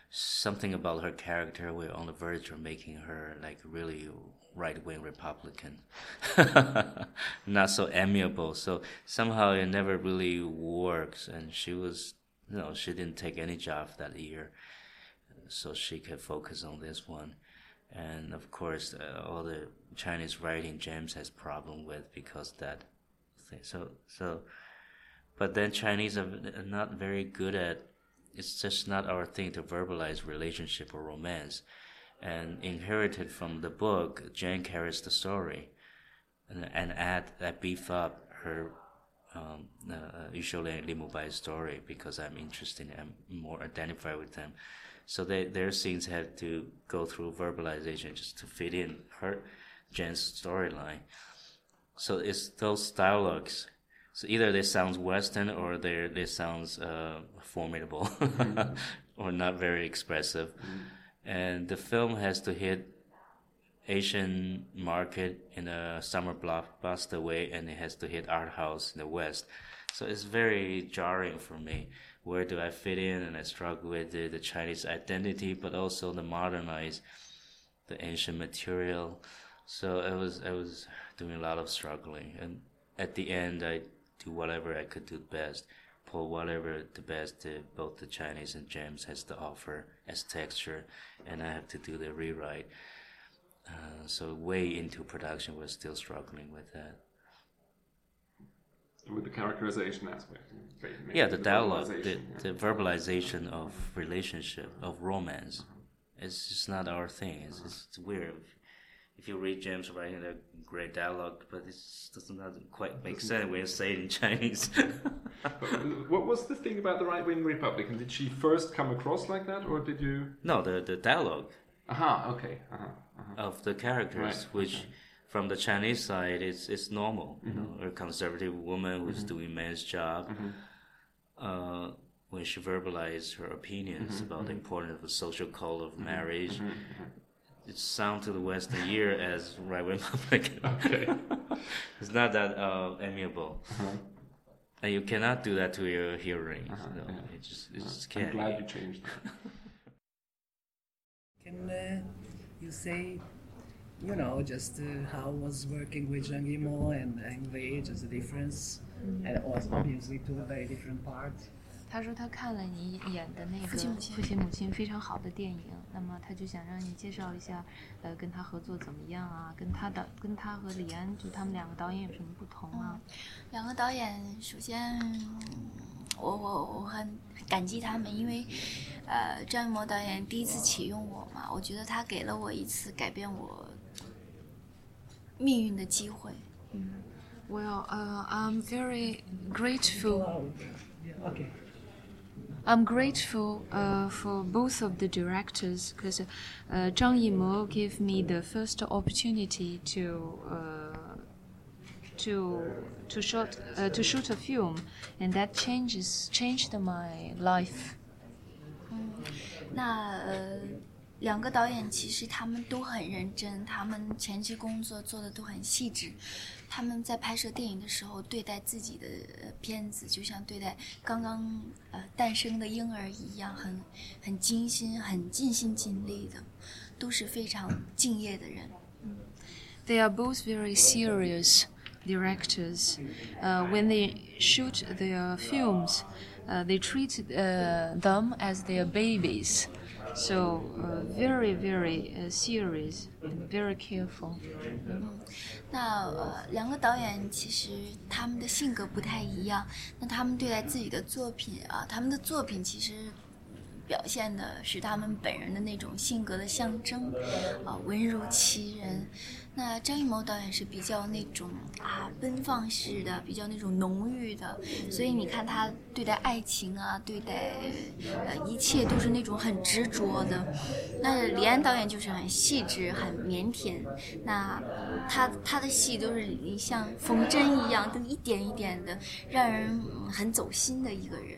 something about her character. We're on the verge of making her like really right wing Republican, not so amiable. So somehow it never really works. And she was, you know, she didn't take any job that year, so she could focus on this one. And of course, uh, all the Chinese writing James has problem with because that thing. So so, but then Chinese are are not very good at. It's just not our thing to verbalize relationship or romance, and inherited from the book, Jane carries the story, and, and add that beef up her um, uh, usually Li Mubai's story because I'm interested and more identified with them. So they, their scenes had to go through verbalization just to fit in her Jen's storyline. So it's those dialogues. So either they sound Western or they they sounds uh, formidable or not very expressive. And the film has to hit Asian market in a summer blockbuster way, and it has to hit art house in the West. So it's very jarring for me. Where do I fit in? And I struggle with the, the Chinese identity, but also the modernize the ancient material. So I was I was doing a lot of struggling, and at the end I do whatever I could do best, pull whatever the best both the Chinese and James has to offer as texture, and I have to do the rewrite. Uh, so way into production, we're still struggling with that. With the characterization aspect. Yeah, the dialogue, the, verbalization, yeah. the verbalization of relationship, of romance, it's just not our thing. It's, it's weird. If you read James writing a great dialogue, but it does not quite make sense when you say it in Chinese. What was the thing about the right wing Republican? Did she first come across like that, or did you? no, the, the dialogue Aha, okay. Uh-huh, uh-huh. of the characters, Right, which okay. From the Chinese side, it's, it's normal. Mm-hmm. know, a conservative woman who's doing man's job. Uh, when she verbalized her opinions Mm-hmm, about the importance of the social code of marriage, it sounds to the Western ear as right wing Republican. Okay. it's not that uh, amiable. And you cannot do that to your hearing. you know, Uh-huh. yeah. it just, it just I'm can't. glad you changed that. Can uh, you say, you know, just uh, how was working with Zhang Yimou and Ang Wei, just the difference, and also obviously two very different parts. 他说他看了你演的那个父亲母亲父亲母亲非常好的电影，那么他就想让你介绍一下，呃，跟他合作怎么样啊？跟他的跟他和李安就他们两个导演有什么不同啊？两个导演，首先我我我很感激他们，因为呃张艺谋导演第一次启用我嘛，我觉得他给了我一次改变我命运的机会。 Well, uh, I'm very grateful. Oh, yeah, okay. I'm grateful uh, for both of the directors because uh, Zhang Yimou gave me the first opportunity to uh, to to shoot uh, to shoot a film, and that changes changed my life. 那呃， 两个导演其实他们都很认真，他们前期工作做的都很细致。他们在拍摄电影的时候，对待自己的片子，就像对待刚刚呃诞生的婴儿一样，很很精心、很尽心尽力的，都是非常敬业的人。嗯 They are both very serious directors. Uh, when they shoot their films, uh, they treat uh, them as their babies. So very, very serious very careful. 那，两个导演其实他们的性格不太一样。那他们对待自己的作品啊，他们的作品其实表现的是他们本人的那种性格的象征，啊，文如其人。那张艺谋导演是比较那种啊奔放式的，比较那种浓郁的，所以你看他对待爱情啊，对待呃一切都是那种很执着的。那李安导演就是很细致、很腼腆。那他他的戏都是像缝针一样，都一点一点的，让人很走心的一个人。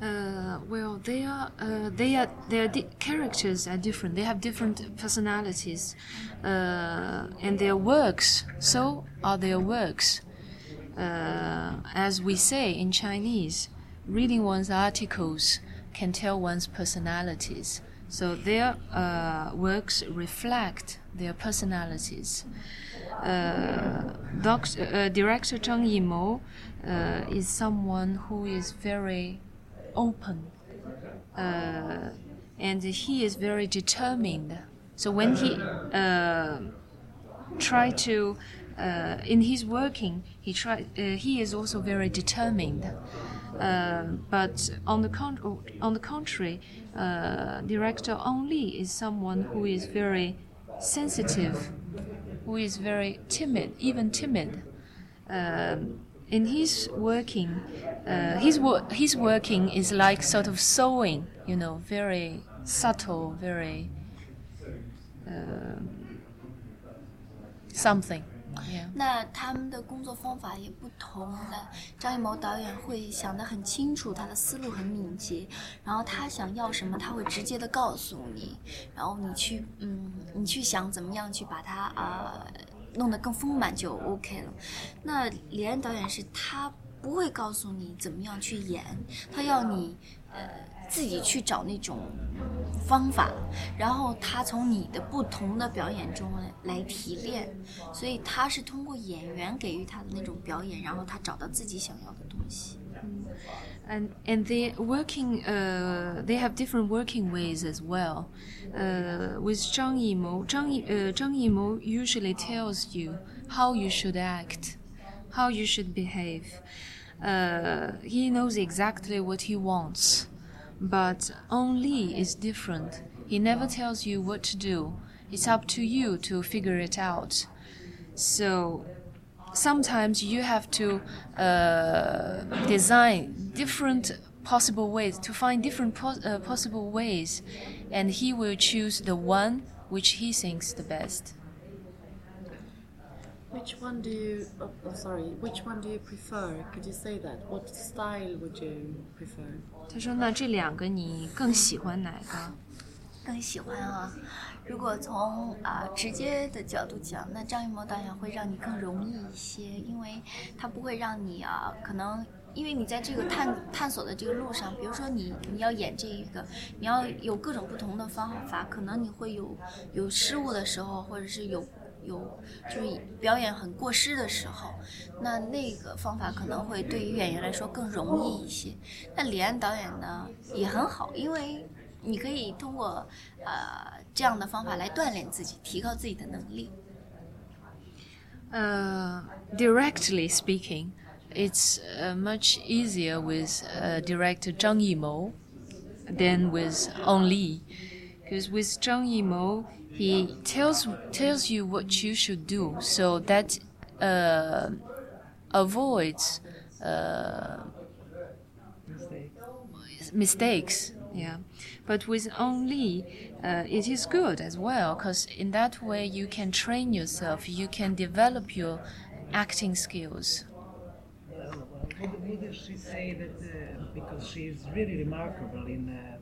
Uh, well, they are uh, they are their di- characters are different. They have different personalities, uh, and their works. So are their works. Uh, as we say in Chinese, reading one's articles can tell one's personalities. So their uh, works reflect their personalities. Uh, director Zhang Yimou is someone who is very open uh, and he is very determined. So when he uh, try to uh, in his working, he try uh, he is also very determined. Uh, but on the con- on the contrary, uh, director Ang Lee is someone who is very sensitive, who is very timid, even timid. Um, in his working, uh, his wo- his working is like sort of sewing, you know, very subtle, very um something. Yeah. 那他们的工作方法也不同的。张艺谋导演会想得很清楚，他的思路很敏捷，然后他想要什么，他会直接的告诉你，然后你去，嗯，你去想怎么样去把它啊、 弄得更丰满就 OK 了。那李安导演是他不会告诉你怎么样去演，他要你呃自己去找那种方法，然后他从你的不同的表演中来提炼，所以他是通过演员给予他的那种表演，然后他找到自己想要的东西。And and they working uh, they have different working ways as well. Uh, with Zhang Yimou, Zhang, uh, Zhang Yimou usually tells you how you should act, how you should behave. Uh, he knows exactly what he wants, but Ang Lee is different. He never tells you what to do. It's up to you to figure it out. So sometimes you have to uh, design different possible ways to find different pos- uh, possible ways and he will choose the one which he thinks the best Which one do you? Oh, oh, sorry. Which one do you prefer? Could you say that? What style would you prefer? 他说那这两个你更喜欢哪个 更喜欢啊。如果从啊、直接的角度讲，那张艺谋导演会让你更容易一些，因为他不会让你啊，可能因为你在这个探探索的这个路上，比如说你你要演这一个，你要有各种不同的方法，可能你会有有失误的时候，或者是有有就是表演很过失的时候，那那个方法可能会对于演员来说更容易一些。那李安导演呢也很好，因为 directly speaking, it's uh, much easier with uh, director Zhang Yimou than with Ang Lee, because with Zhang Yimou he tells tells you what you should do, so that uh, avoids uh, mistakes. mistakes. Yeah but with Ang Lee uh, it is good as well because in that way you can train yourself, you can develop your acting skills. Would, she say that uh, because she is really remarkable in uh,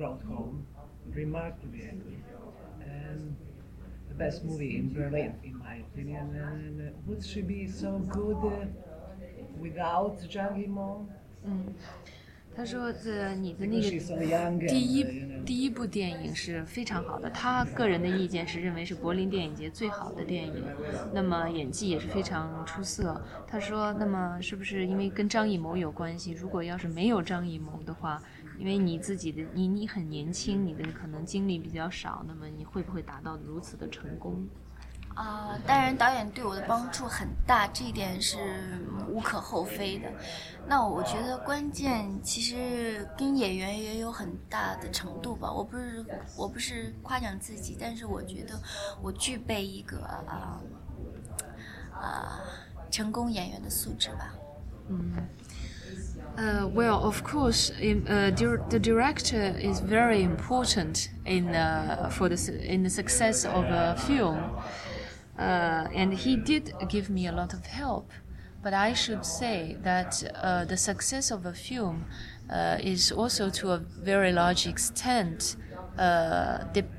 Road Home, remarkably and the best movie in Berlin, in my opinion, and uh, would she be so good uh, without Zhang Yimou? 他说：“这，你的那个第一 uh. 第一部电影是非常好的，他个人的意见是认为是柏林电影节最好的电影，那么演技也是非常出色。他说，那么是不是因为跟张艺谋有关系？如果要是没有张艺谋的话，因为你自己的你你很年轻，你的可能经历比较少，那么你会不会达到如此的成功？啊、当然导演对我的帮助很大，这一点是无可厚非的。那我觉得关键其实跟演员也有很大的程度吧。我不是我不是夸奖自己，但是我觉得我具备一个啊啊、成功演员的素质吧。Uh, well, of course, in, uh, dir- the director is very important in uh, for the in the success of a film, uh, and he did give me a lot of help. But I should say that uh, the success of a film uh, is also, to a very large extent, uh, de-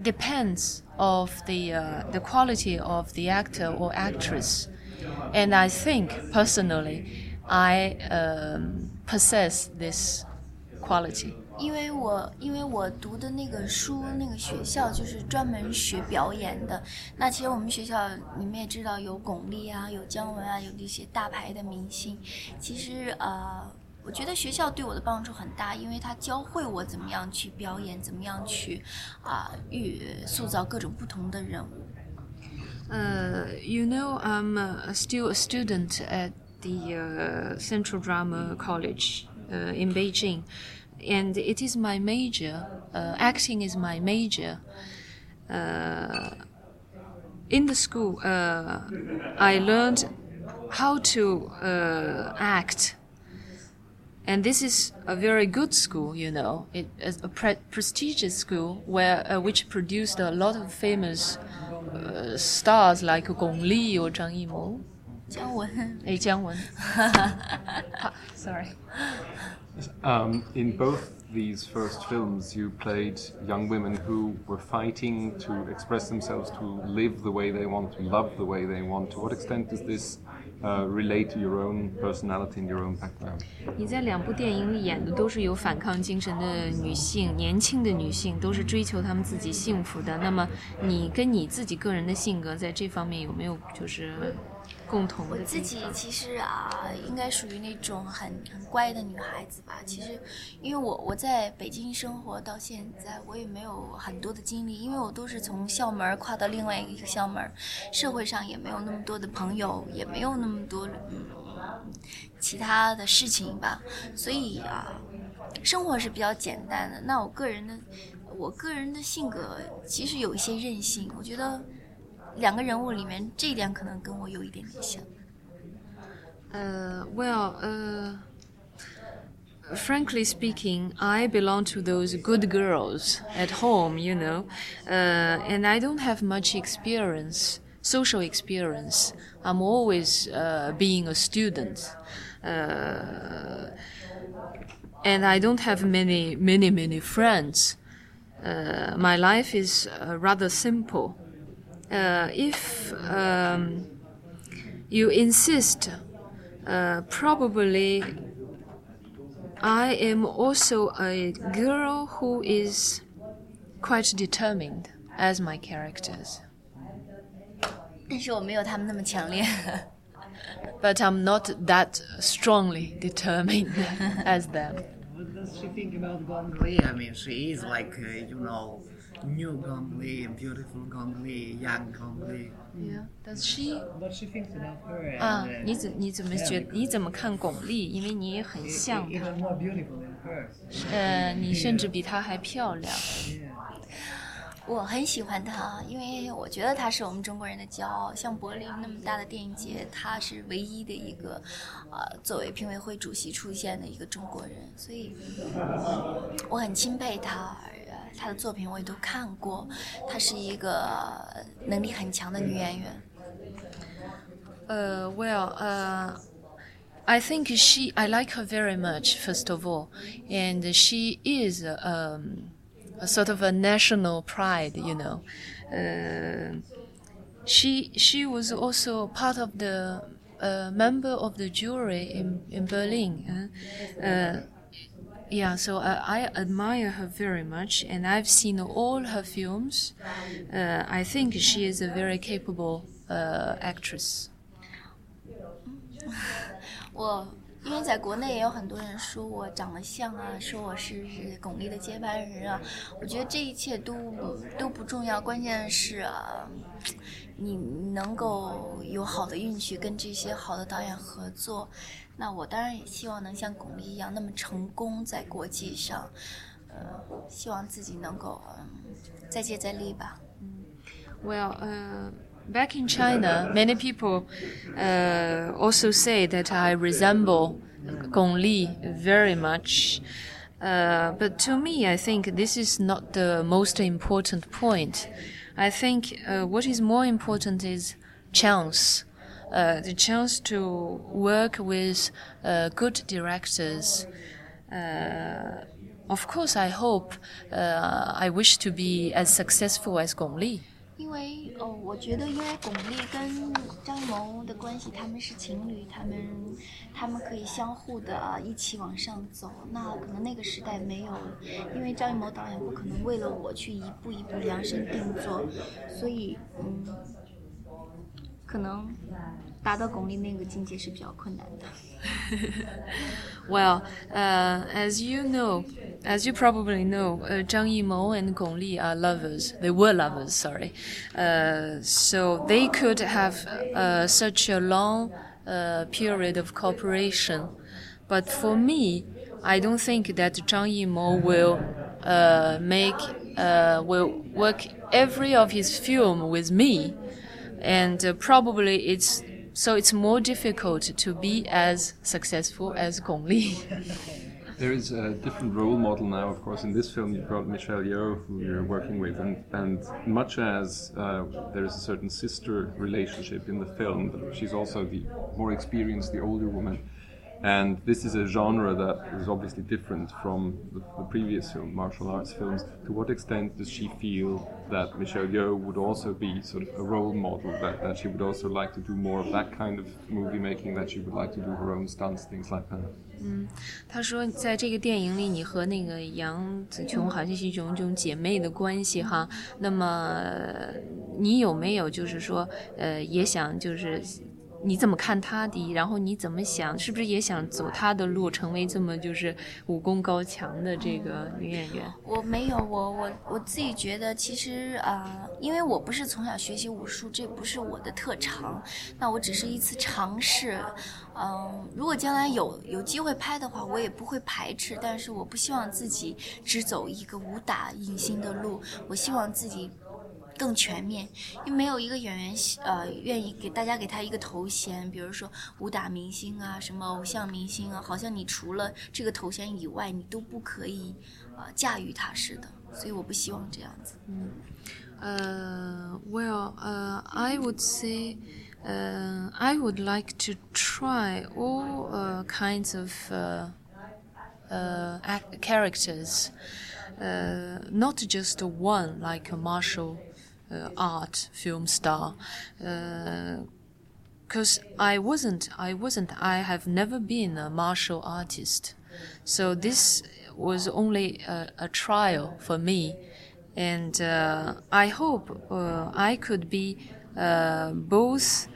depends of the uh, the quality of the actor or actress. And I think personally, I um, possess this quality. 因为我因为我读的那个书，那个学校就是专门学表演的。那其实我们学校你们也知道，有巩俐啊，有姜文啊，有那些大牌的明星。其实呃，我觉得学校对我的帮助很大，因为他教会我怎么样去表演，怎么样去啊预、塑造各种不同的人物。Uh, you know, I'm still a student at the Central Drama College uh, in Beijing, and it is my major. Uh, acting is my major. Uh, in the school, uh, I learned how to uh, act. And this is a very good school, you know. It is a pre- prestigious school where uh, which produced a lot of famous uh, stars like Gong Li or Zhang Yimou. 姜文，哎，姜文。Sorry. Um, in both these first films, you played young women who were fighting to express themselves, to live the way they want, to love the way they want. To what extent does this uh, relate to your own personality and your own background? 你在两部电影里演的都是有反抗精神的女性，年轻的女性，都是追求她们自己幸福的。那么，你跟你自己个人的性格在这方面有没有就是 共同？我自己其实啊，应该属于那种很很乖的女孩子吧。其实，因为我我在北京生活到现在，我也没有很多的经历，因为我都是从校门跨到另外一个校门，社会上也没有那么多的朋友，也没有那么多嗯其他的事情吧，所以啊，生活是比较简单的。那我个人的，我个人的性格其实有一些任性，我觉得 两个人物里面这一点可能跟我有一点点像。 Uh, well, uh, frankly speaking, I belong to those good girls at home, you know, uh, and I don't have much experience, social experience. I'm always uh, being a student. Uh, and I don't have many, many, many friends. Uh, my life is uh, rather simple. uh, if um, you insist, uh, probably I am also a girl who is quite determined as my characters. But I'm not that strongly determined as them. What does she think about Gong Li? I mean, she is like, uh, you know, new Li, beautiful Li, young Li. Yeah. Does she? What she thinks about her? Uh,，你怎你怎么觉你怎么看巩俐？因为你也很 e- 像 even 她，more beautiful than her. 呃，你甚至比她还漂亮。我很喜欢她，因为我觉得她是我们中国人的骄傲。像柏林那么大的电影节，她是唯一的一个，呃，作为评委会主席出现的一个中国人，所以我很钦佩他。呃他的作品我也都看过，她是一个能力很强的女演员。 Uh, well, uh, I think she, I like her very much, first of all. And she is um, a sort of a national pride, you know. Uh, she, she was also part of the uh, member of the jury in, in Berlin. Uh, uh, yeah, so I, I admire her very much, and I've seen all her films. I think she is a very capable actress. 我因为在国内也有很多人说我长得像啊，说我是巩俐的接班人啊。我觉得这一切都都不重要，关键是啊，你能够有好的运气跟这些好的导演合作。那我当然也希望能像巩俐一样那么成功在国际上，呃，希望自己能够嗯再接再厉吧。 Well, uh, back in China, many people uh, also say that I resemble Gong Li very much. Uh, but to me, I think this is not the most important point. I think uh, what is more important is chance. Uh, the chance to work with uh, good directors. Uh, of course, I hope uh, I wish to be as successful as Gong Li. 因为哦，我觉得因为巩俐跟张艺谋的关系，他们是情侣，他们他们可以相互的啊一起往上走。那可能那个时代没有，因为张艺谋导演不可能为了我去一步一步量身定做，所以嗯， 可能达到巩俐那个境界是比较困难的。 Well, uh, as you know, as you probably know, uh, Zhang Yimou and Gong Li are lovers. They were lovers, sorry. Uh, so they could have uh, such a long uh, period of cooperation. But for me, I don't think that Zhang Yimou will uh, make uh, will work every of his film with me, and uh, probably it's so it's more difficult to be as successful as Gong Li. There is a different role model now, of course. In this film, you've got Michelle Yeoh, who you're working with, and, and much as uh, there is a certain sister relationship in the film, she's also the more experienced, the older woman. And this is a genre that is obviously different from the, the previous film, martial arts films. To what extent does she feel that Michelle Yeoh would also be sort of a role model, that, that she would also like to do more of that kind of movie making, that she would like to do her own stunts, things like that? 他说，在这个电影里，你和那个杨紫琼好像是一种一种姐妹的关系哈。那么，你有没有就是说，呃，也想就是。 你怎么看她的？然后你怎么想？是不是也想走她的路，成为这么就是武功高强的这个女演员？我没有，我我我自己觉得，其实啊、因为我不是从小学习武术，这不是我的特长，那我只是一次尝试。嗯、如果将来有有机会拍的话，我也不会排斥。但是我不希望自己只走一个武打影星的路，我希望自己。更全面，因为没有一个演员呃愿意给大家给他一个头衔，比如说武打明星啊，什么偶像明星啊，好像你除了这个头衔以外，你都不可以呃驾驭他似的，所以我不希望这样子。嗯，呃、，well，呃、，I would say。Uh, I would like to try all kinds of uh, characters, 呃 not just one like a martial art film star. Because I wasn't, I wasn't, I have never been a martial artist, so this was only a, a trial for me, and I hope I could be both.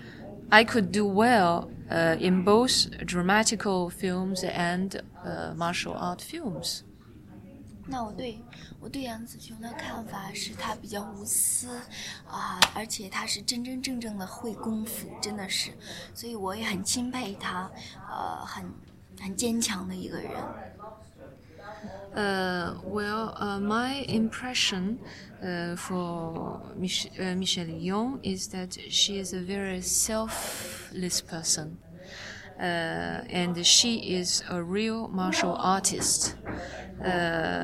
I could do well uh, in both dramatical films and uh, martial art films. 那我对 我对杨紫琼的看法是，她比较无私啊，而且她是真真正正的会功夫，真的是，所以我也很钦佩她，呃，很很坚强的一个人。Uh, well, uh, my impression uh, for Mich Michelle Yeoh is that she is a very selfless person. and she is a real martial artist.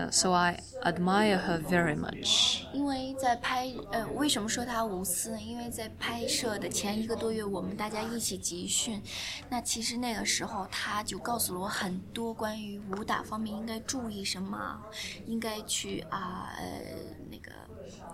so I admire her very much. 因为在拍呃，为什么说她无私呢？因为在拍摄的前一个多月，我们大家一起集训。那其实那个时候，她就告诉了我很多关于武打方面应该注意什么，应该去啊呃那个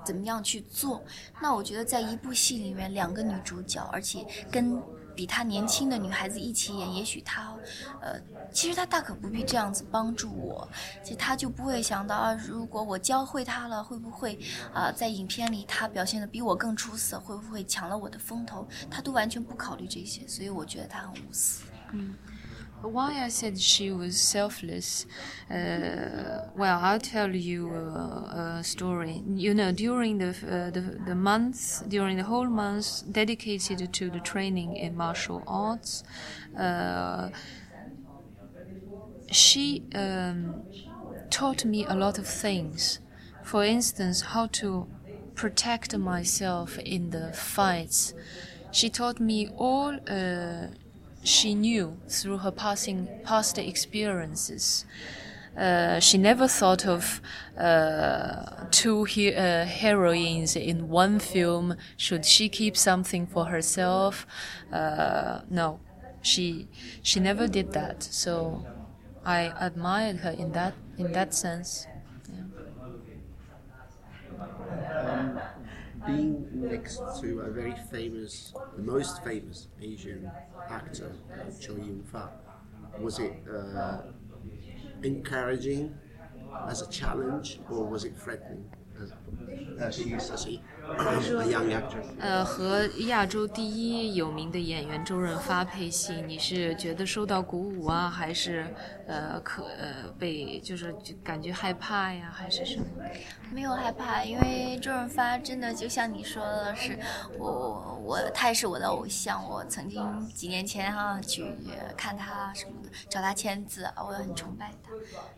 怎么样去做。那我觉得在一部戏里面，两个女主角，而且跟 比她年轻的女孩子一起演，也许她呃，其实她大可不必这样子帮助我，其实她就不会想到啊，如果我教会她了，会不会啊、在影片里她表现的比我更出色，会不会抢了我的风头？她都完全不考虑这些，所以我觉得她很无私。嗯。Why I said she was selfless? Uh, well, I'll tell you a, a, story. You know, during the, uh, the the month, during the whole month dedicated to the training in martial arts, uh, she um, taught me a lot of things. For instance, how to protect myself in the fights. She taught me all uh, she knew through her passing past experiences. Uh, she never thought of uh, two he uh, heroines in one film. Should she keep something for herself? Uh, no, she she never did that. So I admired her in that in that sense. Um, being next to a very famous, the most famous Asian actor, uh, Chow Yun-fat, was it uh, encouraging as a challenge or was it threatening? As, as he young actor. 呃，和亚洲第一有名的演员周润发配戏，你是觉得受到鼓舞啊，还是呃可呃被就是感觉害怕呀，还是什么？没有害怕，因为周润发真的就像你说的是，我我他也是我的偶像，我曾经几年前哈去看他什么的，找他签字，我很崇拜他。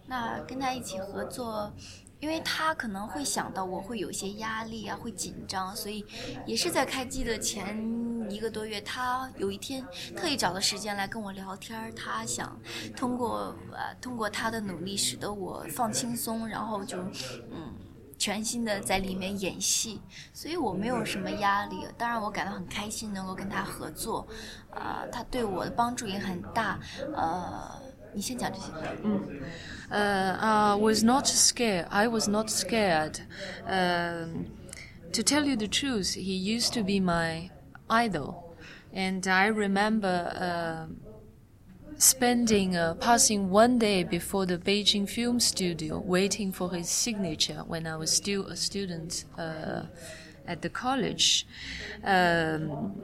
那跟他一起合作。因为他可能会想到我会有一些压力啊，会紧张，所以也是在开机的前一个多月，他有一天特意找的时间来跟我聊天他想通过呃通过他的努力，使得我放轻松，然后就嗯全心的在里面演戏，所以我没有什么压力。当然，我感到很开心能够跟他合作，啊，他对我的帮助也很大，呃。你先讲这些。嗯，呃啊，was not scared. I was not scared. Um, to tell you the truth, he used to be my idol, and I remember. Uh, spending uh, passing one day before the Beijing Film Studio, waiting for his signature when I was still a student uh, at the college. Um,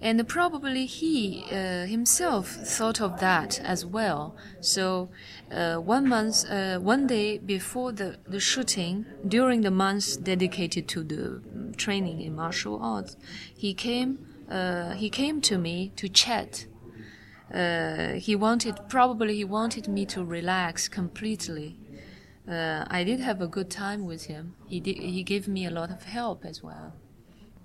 and probably he uh, himself thought of that as well. So uh, one month, uh, one day before the, the shooting, during the month dedicated to the training in martial arts, he came. Uh, he came to me to chat. Uh, he wanted probably he wanted me to relax completely. Uh, I did have a good time with him. He did, he gave me a lot of help as well.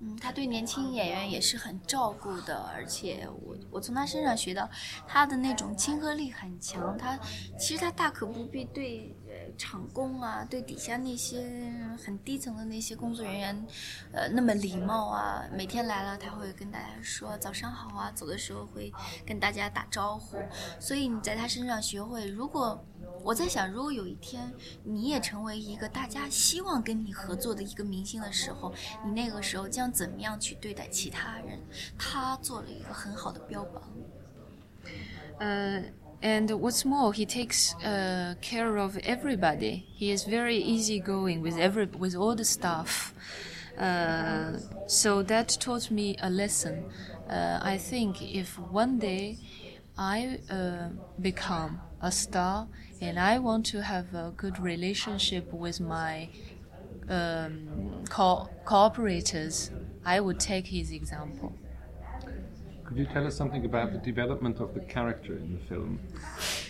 嗯，他对年轻演员也是很照顾的，而且我我从他身上学到他的那种亲和力很强。他其实他大可不必对呃场工啊，对底下那些很低层的那些工作人员，呃那么礼貌啊。每天来了他会跟大家说早上好啊，走的时候会跟大家打招呼。所以你在他身上学会，如果。我在想，如果有一天你也成为一个大家希望跟你合作的一个明星的时候，你那个时候将怎么样去对待其他人？他做了一个很好的标榜。呃，and what's more, he takes uh care of everybody. He is very easygoing with every with all the staff. Uh, so that taught me a lesson. Uh, I think if one day I uh, become a star and I want to have a good relationship with my um, co- cooperators, I would take his example. Could you tell us something about the development of the character in the film?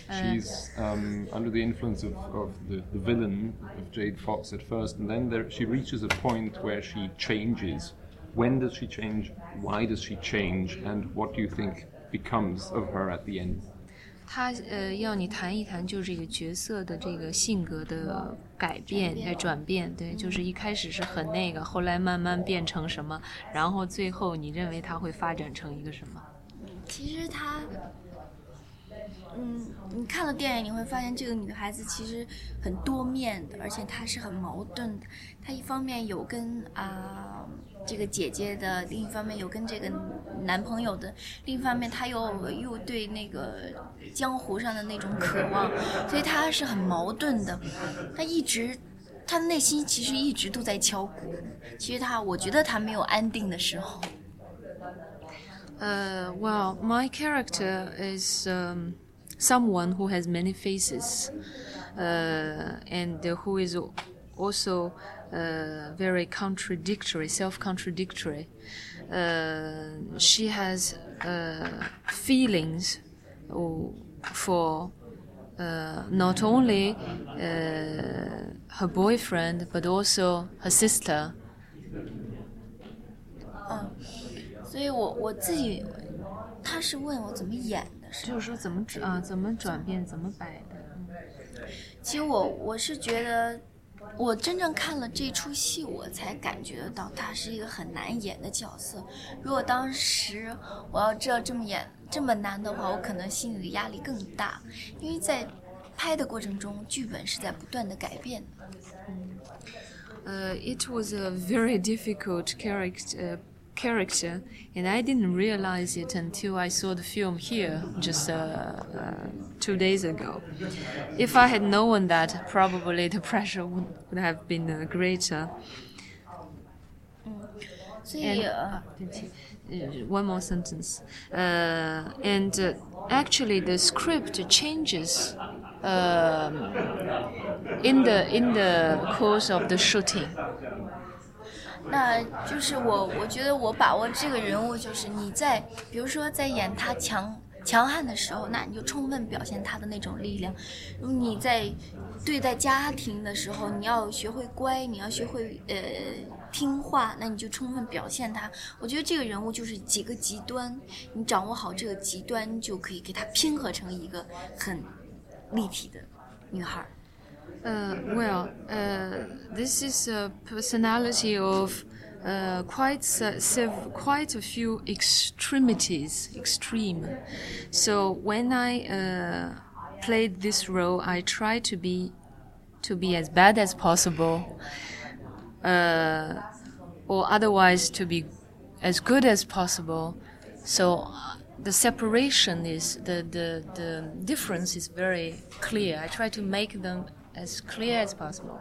Uh, She's um, under the influence of, of the, the, villain of Jade Fox at first, and then there, she reaches a point where she changes. When does she change? Why does she change? And what do you think becomes of her at the end? 他呃要你谈一谈，就是这个角色的这个性格的改变、在转变，对，就是一开始是很那个，后来慢慢变成什么，然后最后你认为他会发展成一个什么？其实他，嗯，你看了电影你会发现，这个女孩子其实很多面的，而且她是很矛盾的。她一方面有跟啊。这个姐姐的另一方面有跟这个男朋友的，另一方面她又又对那个江湖上的那种渴望，所以她是很矛盾的。她一直，她的内心其实一直都在敲鼓。其实她，我觉得她没有安定的时候。呃，Well, my character is someone who has many faces uh, and who is also uh, very contradictory, self-contradictory. Uh, she has uh, feelings for uh, not only uh, her boyfriend but also her sister. 嗯，所以我我自己，他是问我怎么演的， 就是说怎么转啊怎么转变怎么摆的。其实我我是觉得，我真正看了这出戏，我才感觉得到他是一个很难演的角色。如果当时我要知道这么演这么难的话，我可能心里的压力更大，因为在拍的过程中，剧本是在不断的改变的。呃，It was a very difficult character. Character, and I didn't realize it until I saw the film here just uh, uh, two days ago. If I had known that, probably the pressure would, would have been uh, greater. And, uh, one more sentence. Uh, and uh, actually, the script changes um, in the in the course of the shooting. 那就是我，我觉得我把握这个人物，就是你在，比如说在演他强强悍的时候，那你就充分表现他的那种力量；你在对待家庭的时候，你要学会乖，你要学会呃听话，那你就充分表现他。我觉得这个人物就是几个极端，你掌握好这个极端，就可以给他拼合成一个很立体的女孩。Uh, well, uh, this is a personality of uh, quite sev- quite a few extremities, extreme. So when I uh, played this role, I tried to be to be as bad as possible, uh, or otherwise to be as good as possible. So uh, the separation is the, the the difference is very clear. I try to make them as clear as possible.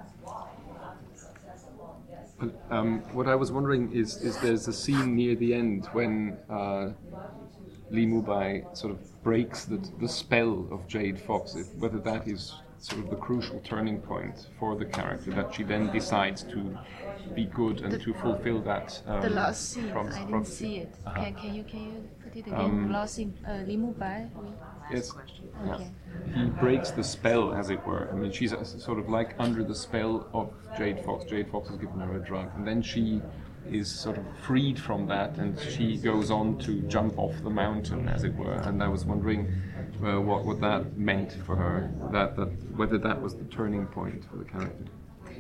Um, what I was wondering is, is there's a scene near the end when uh, Li Mu Bai sort of breaks the, the spell of Jade Fox, if, whether that is sort of the crucial turning point for the character, that she then decides to be good and the, to fulfill that. Um, the last scene, I didn't prophecy. see it. Uh-huh. Can, can, you, can you put it again? Um, last scene, uh, Li Mu Bai? Yes. Okay. He breaks the spell, as it were. I mean, she's uh, sort of like under the spell of Jade Fox. Jade Fox has given her a drug, and then she is sort of freed from that, and she goes on to jump off the mountain, as it were. And I was wondering uh, what what that meant for her. That that whether that was the turning point for the character.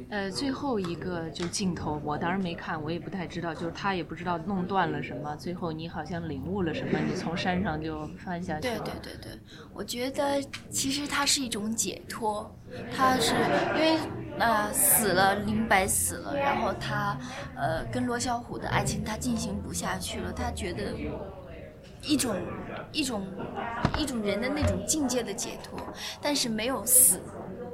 呃，最后一个就镜头，我当然没看，我也不太知道，就是他也不知道弄断了什么，最后你好像领悟了什么，你从山上就翻下去对对对对，我觉得其实它是一种解脱，它是因为呃死了，林白死了，然后他呃跟罗小虎的爱情他进行不下去了，他觉得一种一种一种人的那种境界的解脱，但是没有死，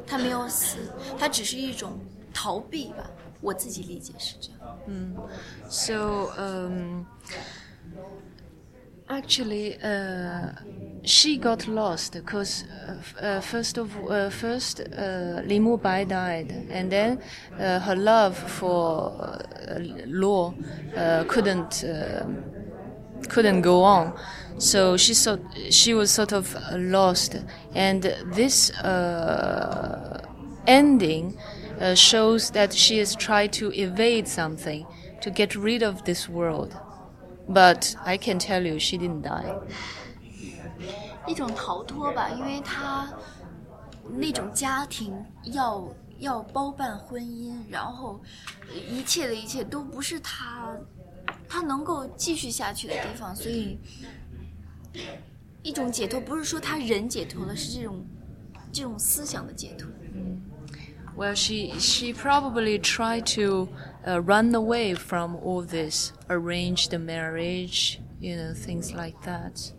他没有死，他只是一种。逃避吧，我自己理解是这样。嗯，So um, actually, uh, she got lost because uh, uh, first of uh, first uh, Li Mu Bai died, and then uh, her love for uh, Lo uh, couldn't uh, couldn't go on. So she so she was sort of lost, and this uh, ending uh, shows that she has tried to evade something, to get rid of this world. But I can tell you, she didn't die. 一种逃脱吧，因为她那种家庭要要包办婚姻，然后一切的一切都不是她她能够继续下去的地方，所以一种解脱不是说她人解脱了，是这种这种思想的解脱。Well, she she probably tried to uh, run away from all this, arrange the marriage, you know, things like that.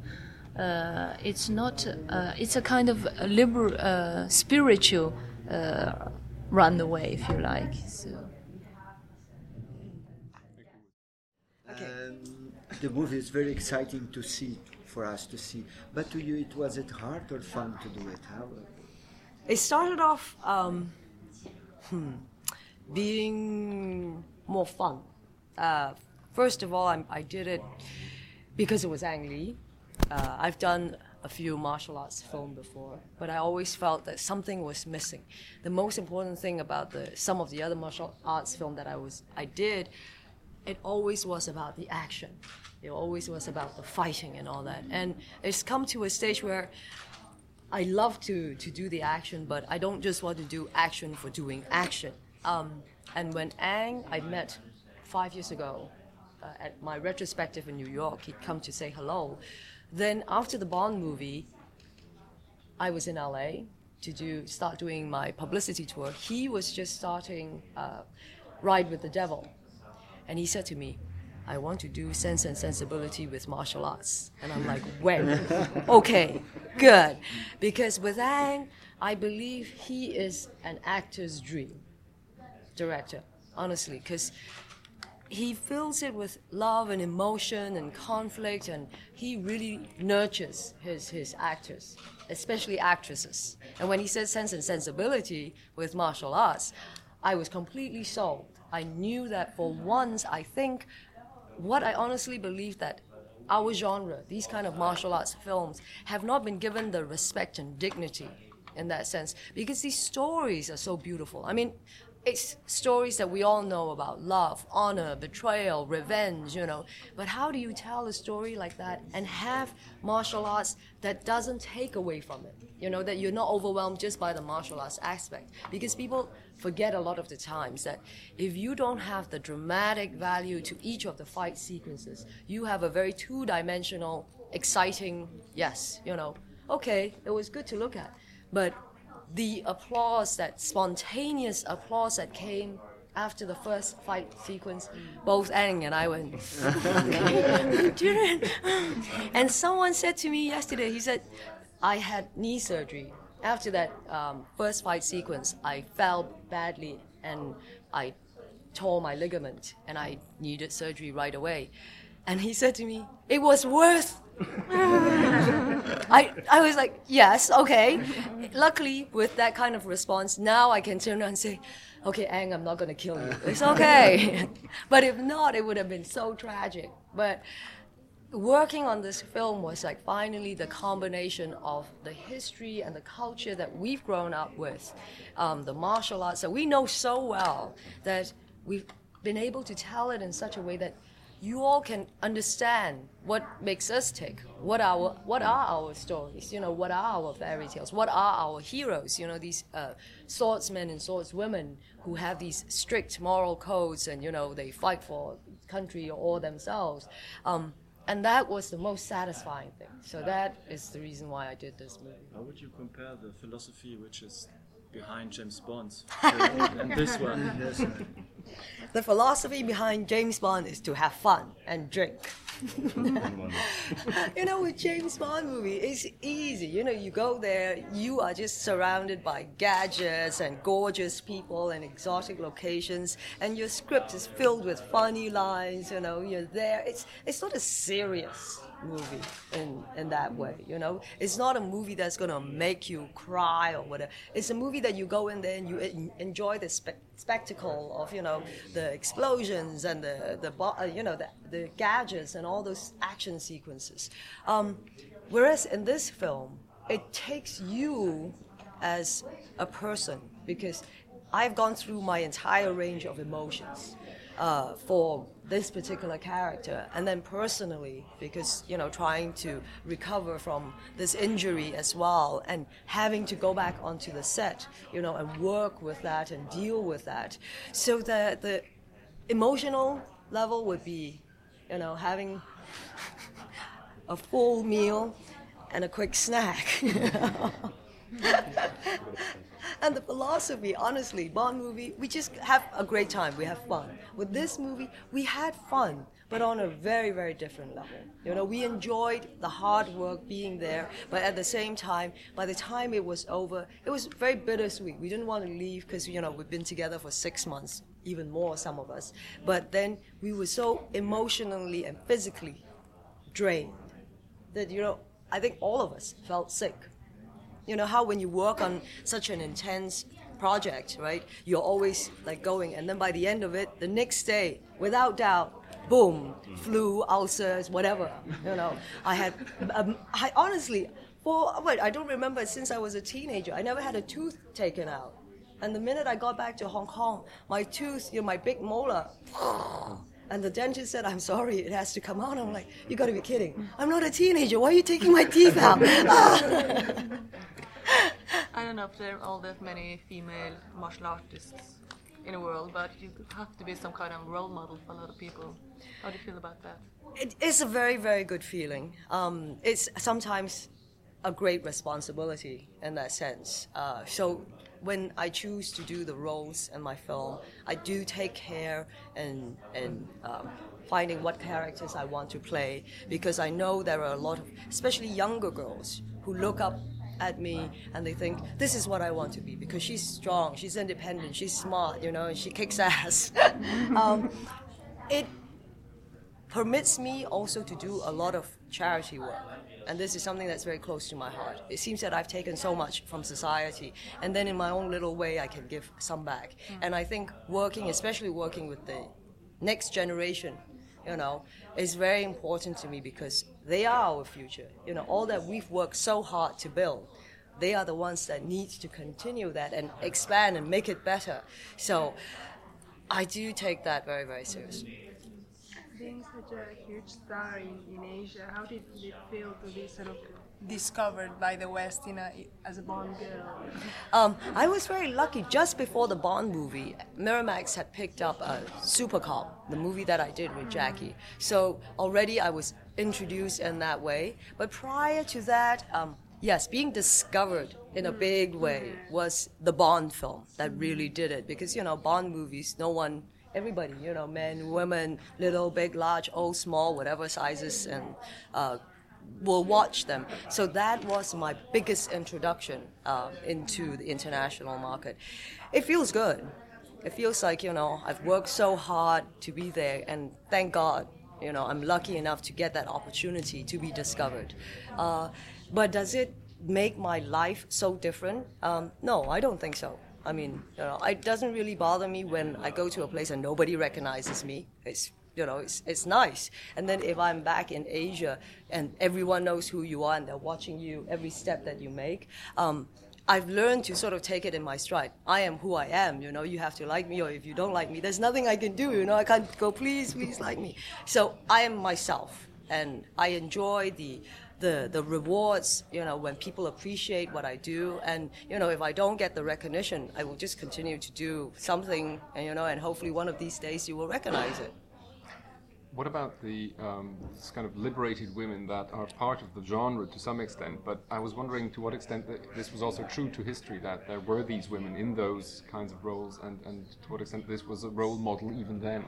Uh, it's not. Uh, it's a kind of a liberal, uh, spiritual uh, run away, if you like. So. Um, the movie is very exciting to see for us to see. But to you, it was it hard or fun to do it? How? It started off um, hmm, being more fun. Uh, first of all, I'm, i did it because it was Ang Lee. Uh, I've done a few martial arts film before, but I always felt that something was missing. The most important thing about the some of the other martial arts film that I was I did, it always was about the action. It always was about the fighting and all that. And it's come to a stage where I love to to do the action, but I don't just want to do action for doing action. Um, and when Ang I met five years ago uh, at my retrospective in New York, he'd come to say hello. Then after the Bond movie, I was in LA to do start doing my publicity tour. He was just starting uh, Ride with the Devil, and he said to me, "I want to do Sense and Sensibility with martial arts." And I'm like, "When? okay, good," because with Ang, I believe he is an actor's dream director, honestly, because he fills it with love and emotion and conflict, and he really nurtures his, his actors, especially actresses. And when he said sense and sensibility with martial arts, I was completely sold. I knew that for once, I think what I honestly believe that our genre, these kind of martial arts films, have not been given the respect and dignity in that sense because these stories are so beautiful. I mean, it's stories that we all know about love, honor, betrayal, revenge, you know. But how do you tell a story like that and have martial arts that doesn't take away from it? You know, that you're not overwhelmed just by the martial arts aspect. Because people forget a lot of the times that if you don't have the dramatic value to each of the fight sequences, you have a very two dimensional, exciting, yes, you know, okay, it was good to look at. But the applause, that spontaneous applause that came after the first fight sequence, both Ang and I went, and someone said to me yesterday, he said, I had knee surgery. After that um, first fight sequence, I fell badly and I tore my ligament and I needed surgery right away. And he said to me, It was worth I, I was like, yes, okay. Luckily, with that kind of response, now I can turn around and say, okay, Ang, I'm not going to kill you. It's okay. but if not, it would have been so tragic. But working on this film was like finally the combination of the history and the culture that we've grown up with, um, the martial arts that we know so well, that we've been able to tell it in such a way that you all can understand what makes us tick. What our what are our stories? You know, what are our fairy tales? What are our heroes? You know, these uh, swordsmen and swordswomen who have these strict moral codes, and you know, they fight for country or themselves. Um, and that was the most satisfying thing. So that is the reason why I did this movie. How would you compare the philosophy which is behind James Bond's and this one? The philosophy behind James Bond is to have fun and drink. you know, with James Bond movie, it's easy. You know, you go there, you are just surrounded by gadgets and gorgeous people and exotic locations, and your script is filled with funny lines. You know, you're there. It's it's not a serious movie in, in that way, you know? It's not a movie that's gonna make you cry or whatever. It's a movie that you go in there and you enjoy the spe- spectacle of, you know, the explosions and the, the uh, you know, the, the gadgets and all those action sequences. Um, whereas in this film, it takes you as a person because I've gone through my entire range of emotions uh, for this particular character and then personally because you know trying to recover from this injury as well and having to go back onto the set you know and work with that and deal with that. So the the emotional level would be you know having a full meal and a quick snack and the philosophy, honestly, Bond movie, we just have a great time. We have fun. With this movie, we had fun, but on a very, very different level. You know, we enjoyed the hard work being there, but at the same time, by the time it was over, it was very bittersweet. We didn't want to leave because, you know, we've been together for six months, even more, some of us. But then we were so emotionally and physically drained that you know I think all of us felt sick. You know how when you work on such an intense project, right? You're always like going, and then by the end of it, the next day, without doubt, boom, flu, ulcers, whatever. You know, I had, um, I honestly, for wait, I don't remember since I was a teenager. I never had a tooth taken out, and the minute I got back to Hong Kong, my tooth, you know, my big molar. And the dentist said, I'm sorry, it has to come out. I'm like, you gotta be kidding. I'm not a teenager. Why are you taking my teeth out? I don't know if there are all that many female martial artists in the world, but you have to be some kind of role model for a lot of people. How do you feel about that? It is a very, very good feeling. Um, it's sometimes a great responsibility in that sense. Uh, so when I choose to do the roles in my film, I do take care in, in um, finding what characters I want to play because I know there are a lot of, especially younger girls, who look up at me and they think this is what I want to be because she's strong, she's independent, she's smart, you know, and she kicks ass. um, it permits me also to do a lot of charity work. And this is something that's very close to my heart. It seems that I've taken so much from society, and then in my own little way, I can give some back. Mm. And I think working, especially working with the next generation, you know, is very important to me because they are our future. You know, all that we've worked so hard to build, they are the ones that need to continue that and expand and make it better. So I do take that very, very seriously. Being such a huge star in, in Asia, how did it feel to be sort of discovered by the West in a, as a Bond girl? Um, I was very lucky. Just before the Bond movie, Miramax had picked up a Supercop, the movie that I did with Jackie. So already I was introduced in that way. But prior to that, um, yes, being discovered in a big way was the Bond film that really did it. Because, you know, Bond movies, no one everybody, you know, men, women, little, big, large, old, small, whatever sizes, and uh, will watch them. So that was my biggest introduction uh, into the international market. It feels good. It feels like, you know, I've worked so hard to be there, and thank God, you know, I'm lucky enough to get that opportunity to be discovered. Uh, but does it make my life so different? Um, no, I don't think so. I mean, you know, it doesn't really bother me when I go to a place and nobody recognizes me. It's you know, it's, it's nice. And then if I'm back in Asia and everyone knows who you are and they're watching you every step that you make, um, I've learned to sort of take it in my stride. I am who I am, you know, you have to like me, or if you don't like me, there's nothing I can do, you know, I can't go, please, please like me. So I am myself, and I enjoy the the, the rewards, you know, when people appreciate what I do. And, you know, if I don't get the recognition, I will just continue to do something, and, you know, and hopefully one of these days you will recognize it. What about the um, kind of liberated women that are part of the genre to some extent? But I was wondering to what extent this was also true to history, that there were these women in those kinds of roles, and, and to what extent this was a role model even then?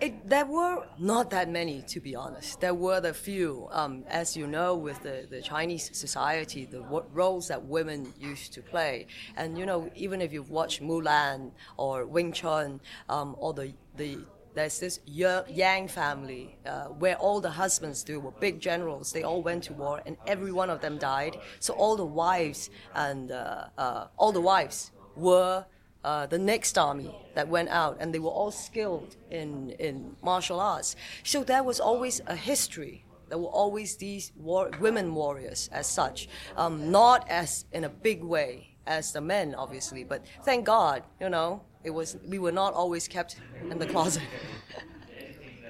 It, there were not that many, to be honest. There were the few. Um, as you know, with the, the Chinese society, the roles that women used to play. And, you know, even if you've watched Mulan or Wing Chun um, or the, the there's this Yang family uh, where all the husbands they were big generals. They all went to war, and every one of them died. So all the wives and uh, uh, all the wives were uh, the next army that went out, and they were all skilled in in martial arts. So there was always a history. There were always these war- women warriors as such, um, not as in a big way as the men, obviously. But thank God, you know, it was we were not always kept in the closet.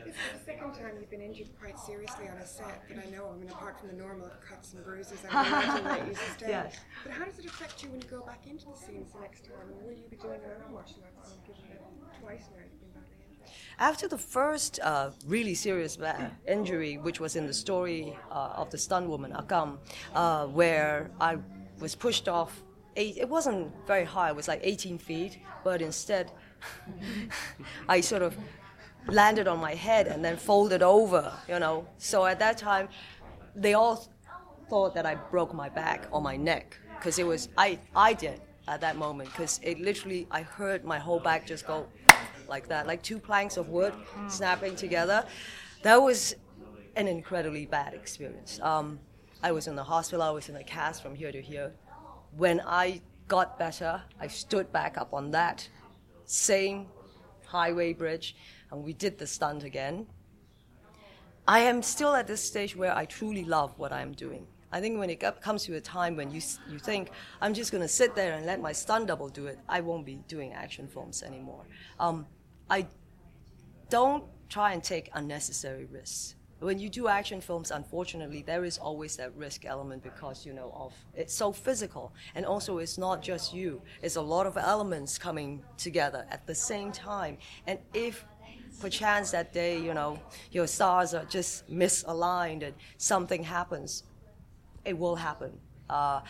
This is the second time you've been injured quite seriously on a set that I know. I mean, apart from the normal cuts and bruises, I imagine that you sustain. Yes. But how does it affect you when you go back into the scenes the next time? Will you be doing another martial arts given twice now you've been badly injured? After the first uh, really serious injury, which was in the story uh, of the stunt woman Akam, uh, where I was pushed off. Eight, it wasn't very high; it was like 18 feet, but instead, I sort of landed on my head and then folded over. You know, so at that time, they all thought that I broke my back or my neck because it was I I did at that moment because it literally I heard my whole back just go like that, like two planks of wood snapping together. That was an incredibly bad experience. Um, I was in the hospital, I was in a cast from here to here. When I got better, I stood back up on that same highway bridge and we did the stunt again. I am still at this stage where I truly love what I'm doing. I think when it comes to a time when you, you think, I'm just going to sit there and let my stunt double do it, I won't be doing action films anymore. Um, I don't try and take unnecessary risks. When you do action films, unfortunately, there is always that risk element because you know of it's so physical, and also it's not just you; it's a lot of elements coming together at the same time. And if perchance that day, you know, your stars are just misaligned and something happens, it will happen. Uh,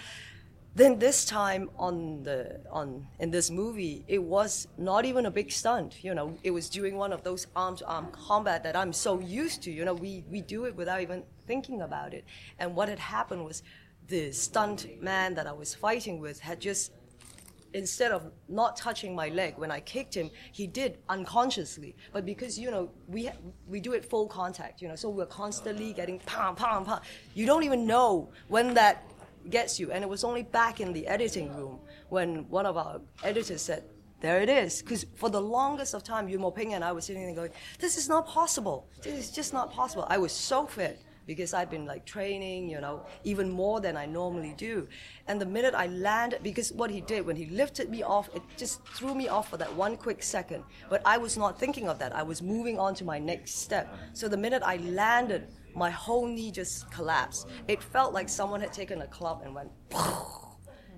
then this time on the on in this movie, it was not even a big stunt. You know, it was doing one of those arm-to-arm combat that I'm so used to. You know, we we do it without even thinking about it. And what had happened was, the stunt man that I was fighting with had just instead of not touching my leg when I kicked him, he did unconsciously. But because you know we we do it full contact, you know, so we're constantly getting pam pam pam. You don't even know when that gets you. And it was only back in the editing room when one of our editors said, there it is. Because for the longest of time, Yuen Woo-ping and I were sitting there going, this is not possible. This is just not possible. I was so fit because I'd been like training, you know, even more than I normally do. And the minute I landed, because what he did when he lifted me off, it just threw me off for that one quick second. But I was not thinking of that. I was moving on to my next step. So the minute I landed, my whole knee just collapsed. It felt like someone had taken a club and went,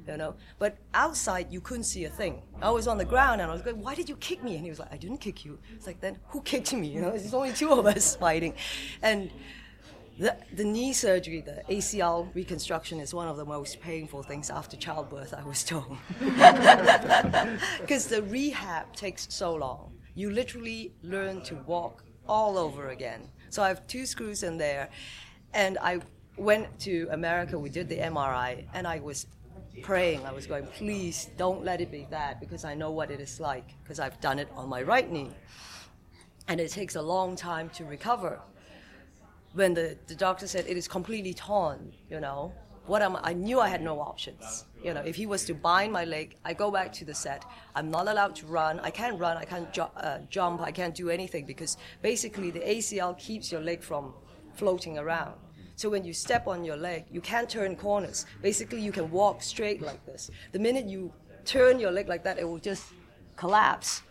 you know. But outside, you couldn't see a thing. I was on the ground and I was going, "Why did you kick me?" And he was like, "I didn't kick you." It's like, then who kicked me? You know, there's only two of us fighting, and. The, the knee surgery, the ACL reconstruction, is one of the most painful things after childbirth, I was told. Because the rehab takes so long. You literally learn to walk all over again. So I have two screws in there. And I went to America, we did the MRI, and I was praying. I was going, please don't let it be that because I know what it is like because I've done it on my right knee. And it takes a long time to recover. When the, the doctor said it is completely torn, you know, what am I? I knew I had no options. You know, if he was to bind my leg, I go back to the set. I'm not allowed to run. I can't run. I can't ju- uh, jump. I can't do anything because basically the ACL keeps your leg from floating around. So when you step on your leg, you can't turn corners. Basically, you can walk straight like this. The minute you turn your leg like that, it will just collapse.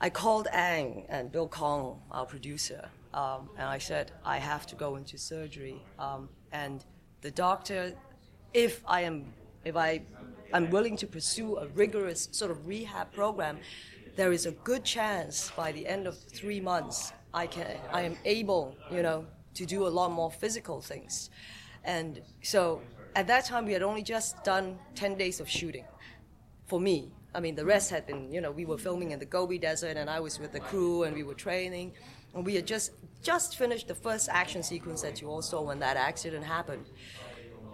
I called Ang and Bill Kong, our producer, um, and I said, I have to go into surgery. Um, and the doctor, if I am, if I, I'm willing to pursue a rigorous sort of rehab program, there is a good chance by the end of three months I can, I am able, you know, to do a lot more physical things. And so at that time, we had only just done 10 days of shooting for me. I mean, the rest had been, you know, we were filming in the Gobi Desert and I was with the crew and we were training. And we had just just finished the first action sequence that you all saw when that accident happened.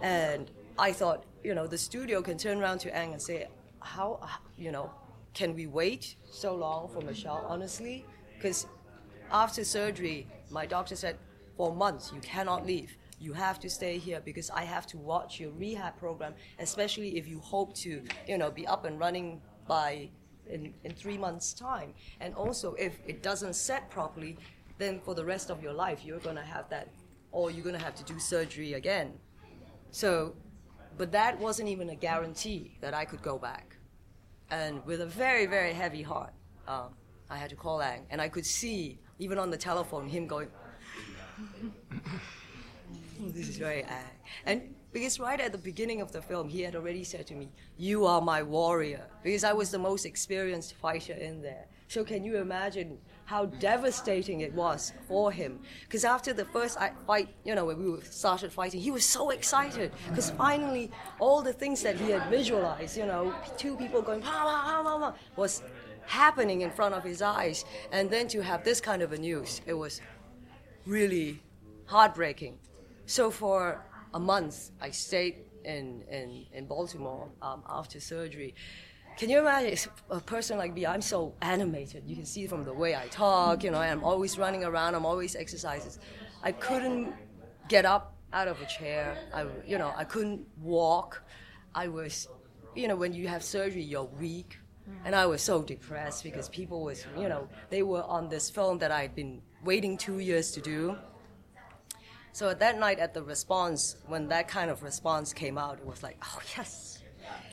And I thought, you know, the studio can turn around to Ang and say, how, you know, can we wait so long for Michelle, honestly? Because after surgery, my doctor said, for months, you cannot leave. You have to stay here because I have to watch your rehab program, especially if you hope to, you know, be up and running by in, in three months' time. And also, if it doesn't set properly, then for the rest of your life, you're going to have that, or you're going to have to do surgery again. So, but that wasn't even a guarantee that I could go back. And with a very, very heavy heart, um, I had to call Ang. And I could see, even on the telephone, him going, this is very Ang. And because right at the beginning of the film, he had already said to me, You are my warrior. Because I was the most experienced fighter in there. So can you imagine how devastating it was for him. Because after the first fight, you know, when we started fighting, he was so excited because finally all the things that he had visualized, you know, two people going, pa, pa, pa, pa, was happening in front of his eyes. And then to have this kind of a news, it was really heartbreaking. So for a month, I stayed in, in, in Baltimore um, after surgery. Can you imagine a person like me? I'm so animated. You can see from the way I talk, you know, I'm always running around, I'm always exercises. I couldn't get up out of a chair. I, you know, I couldn't walk. I was, you know, when you have surgery, you're weak. And I was so depressed because people was, you know, they were on this film that I'd been waiting two years to do. So at that night, at the response, when that kind of response came out, it was like, oh yes.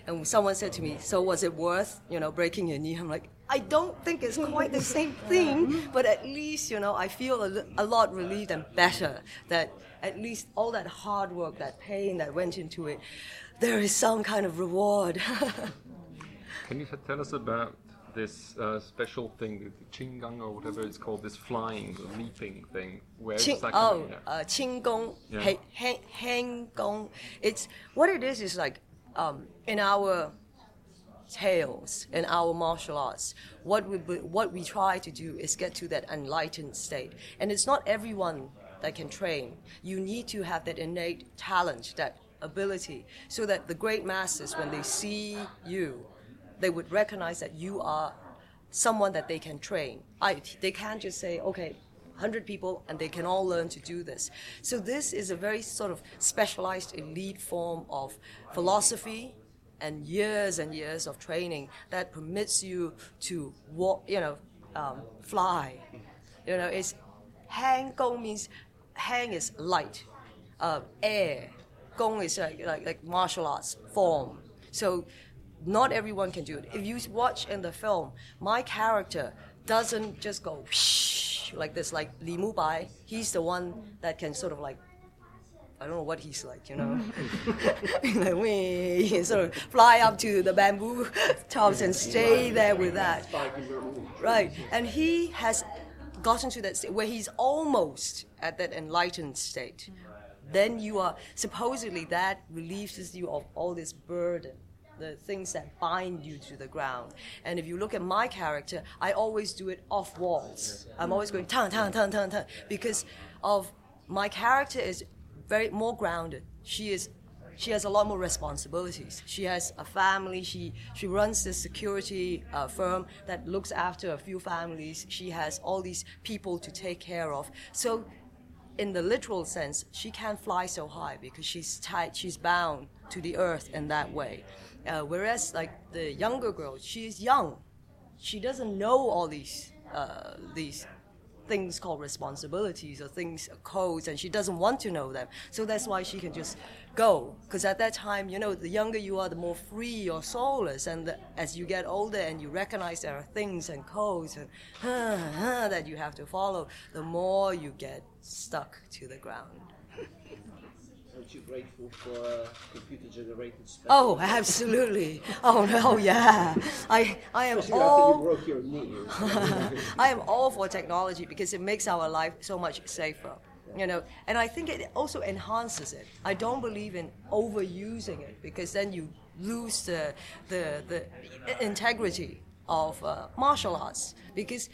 And someone said to me, so was it worth, you know, breaking your knee? I'm like, I don't think it's quite the same thing, but at least, you know, I feel a, a lot relieved and better that at least all that hard work, that pain that went into it, there is some kind of reward. Can you tell us about this uh, special thing, the Qinggang or whatever it's called, this flying, leaping thing? Where is Qing, that oh, coming? Yeah. uh, Qing Gong, Yeah. Hang, hang, hang Gong. It's what it is. Is like um, in our tales, in our martial arts, what we what we try to do is get to that enlightened state, and it's not everyone that can train. You need to have that innate talent, that ability, so that the great masters, when they see you, they would recognize that you are someone that they can train. I, they can't just say, okay, 100 people and they can all learn to do this. So this is a very sort of specialized elite form of philosophy and years and years of training that permits you to walk, you know, um, fly. You know, it's hang gong means hang is light, uh, air. Gong is like, like, like martial arts form. So not everyone can do it. If you watch in the film, my character doesn't just go like this, like Li Mu Bai. He's the one that can sort of like, I don't know what he's like, you know, like can sort of fly up to the bamboo tops and stay there with that. Right, and he has gotten to that state where he's almost at that enlightened state. Then you are supposedly that relieves you of all this burden the things that bind you to the ground. And if you look at my character, I always do it off walls. I'm always going tang tang tang tang tang because of my character is very more grounded. She is she has a lot more responsibilities. She has a family. She she runs this security uh, firm that looks after a few families. She has all these people to take care of. So in the literal sense, she can't fly so high because she's tied, she's bound to the earth in that way. Uh, whereas, like the younger girl, she is young. She doesn't know all these uh, these things called responsibilities or things codes, and she doesn't want to know them. So that's why she can just go. Because at that time, you know, the younger you are, the more free your soul is, and the, as you get older and you recognize there are things and codes and that you have to follow, the more you get stuck to the ground. Aren't you grateful for uh, computer-generated special? Oh, absolutely. Oh no, yeah. I I am Especially all you broke your knee. I am all for technology because it makes our life so much safer. You know, and I think it also enhances it. I don't believe in overusing it because then you lose the the, the integrity of uh, martial arts because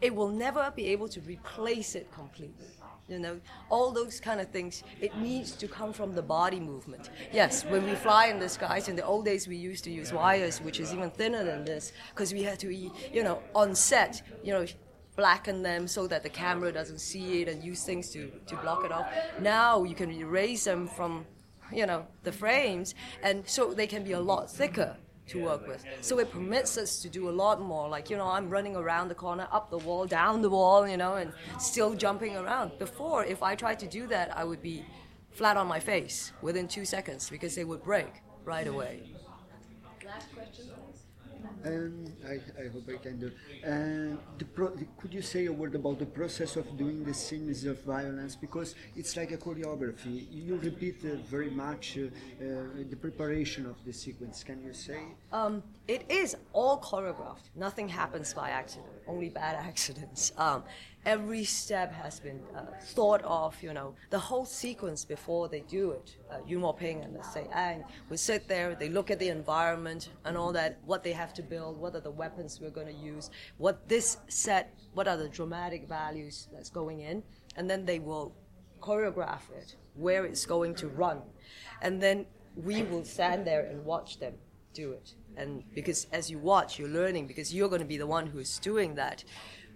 it will never be able to replace it completely. You know, all those kind of things, it needs to come from the body movement. Yes, when we fly in the skies, in the old days we used to use wires, which is even thinner than this, because we had to, you know, on set, you know, blacken them so that the camera doesn't see it and use things to, to block it off. Now you can erase them from, you know, the frames, and so they can be a lot thicker to work with. So it permits us to do a lot more. Like, you know, I'm running around the corner, up the wall, down the wall, you know, and still jumping around. Before, if I tried to do that, I would be flat on my face within two seconds because they would break right away. Last question. Um, I, I hope I can do. Uh, pro- could you say a word about the process of doing the scenes of violence? Because it's like a choreography. You repeat uh, very much uh, uh, the preparation of the sequence. Can you say? Um, it is all choreographed. Nothing happens by accident. Only bad accidents. Um, every step has been uh, thought of. You know, the whole sequence before they do it. Uh, Yuen Woo-ping and let's say Ang would sit there. They look at the environment and all that. What they have to build. What are the weapons we're going to use? What this set. What are the dramatic values that's going in? And then they will choreograph it. Where it's going to run, and then we will stand there and watch them do it. And because as you watch, you're learning because you're going to be the one who's doing that.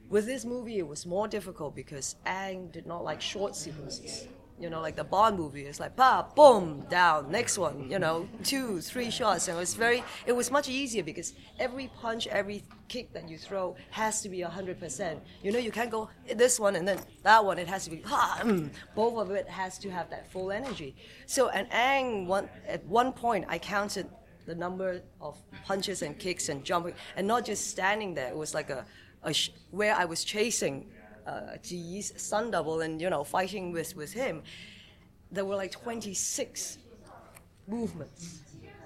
With this movie, it was more difficult because Ang did not like short sequences. You know, like the Bond movie, it's like pa, boom, down, next one. You know, two, three shots, and it was very. It was much easier because every punch, every kick that you throw has to be hundred percent. You know, you can't go this one and then that one. It has to be ha. Mm. Both of it has to have that full energy. So, and Ang, one at one point, I counted the number of punches and kicks and jumping, and not just standing there. It was like a, a sh- where I was chasing uh, Ji's sun double and you know fighting with with him. There were like 26 movements.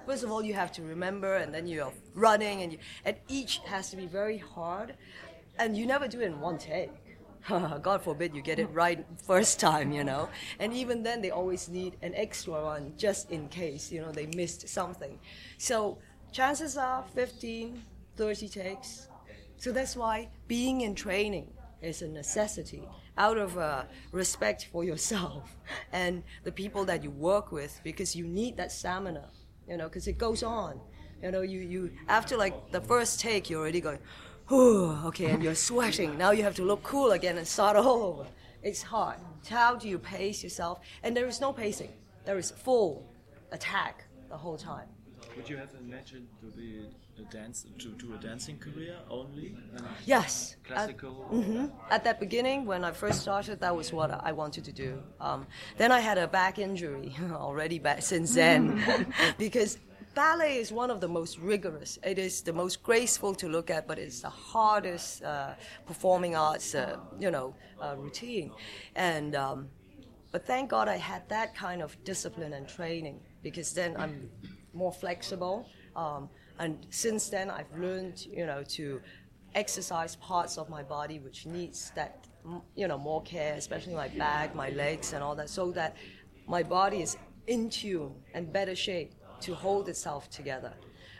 First of all, you have to remember, and then you're running, and you, and each has to be very hard, and you never do it in one take. God forbid you get it right first time, you know. And even then, they always need an extra one just in case, you know, they missed something. So chances are 15, 30 takes. So that's why being in training is a necessity out of uh, respect for yourself and the people that you work with because you need that stamina, you know, because it goes on. You know, you, you after like the first take, you're already going, Whew, okay, and you're sweating. Now you have to look cool again and start all over. It's hard. How do you pace yourself? And there is no pacing. There is full attack the whole time. Would you have imagined to be a dance to do a dancing career only? Yes. Classical. At, mhm. At that beginning, when I first started, that was what I wanted to do. Um, then I had a back injury already back since then, because ballet is one of the most rigorous. It is the most graceful to look at, but it's the hardest uh, performing arts, uh, you know, uh, routine. And um, but thank God I had that kind of discipline and training because then I'm more flexible. Um, and since then, I've learned, you know, to exercise parts of my body which needs that, you know, more care, especially my back, my legs, and all that, so that my body is in tune and better shape to hold itself together.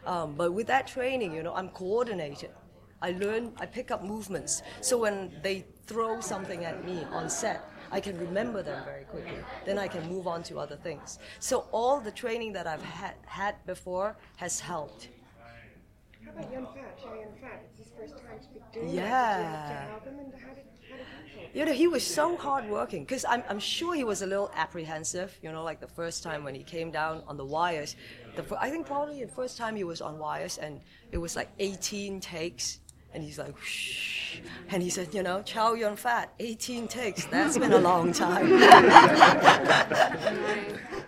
Um, but with that training, you know, I'm coordinated. I learn, I pick up movements. So when they throw something at me on set, I can remember them very quickly. Then I can move on to other things. So all the training that I've had, had before has helped. How about Yun-fat, Chow Yun Fat? It's his first time to be doing that. Did you have Yeah. to help him, and how did, You know, he was so hardworking because I'm, I'm sure he was a little apprehensive. You know, like the first time when he came down on the wires. The, I think probably the first time he was on wires and it was like 18 takes. And he's like, shh. And he said, you know, Chow Yun-fat, 18 takes. That's been a long time.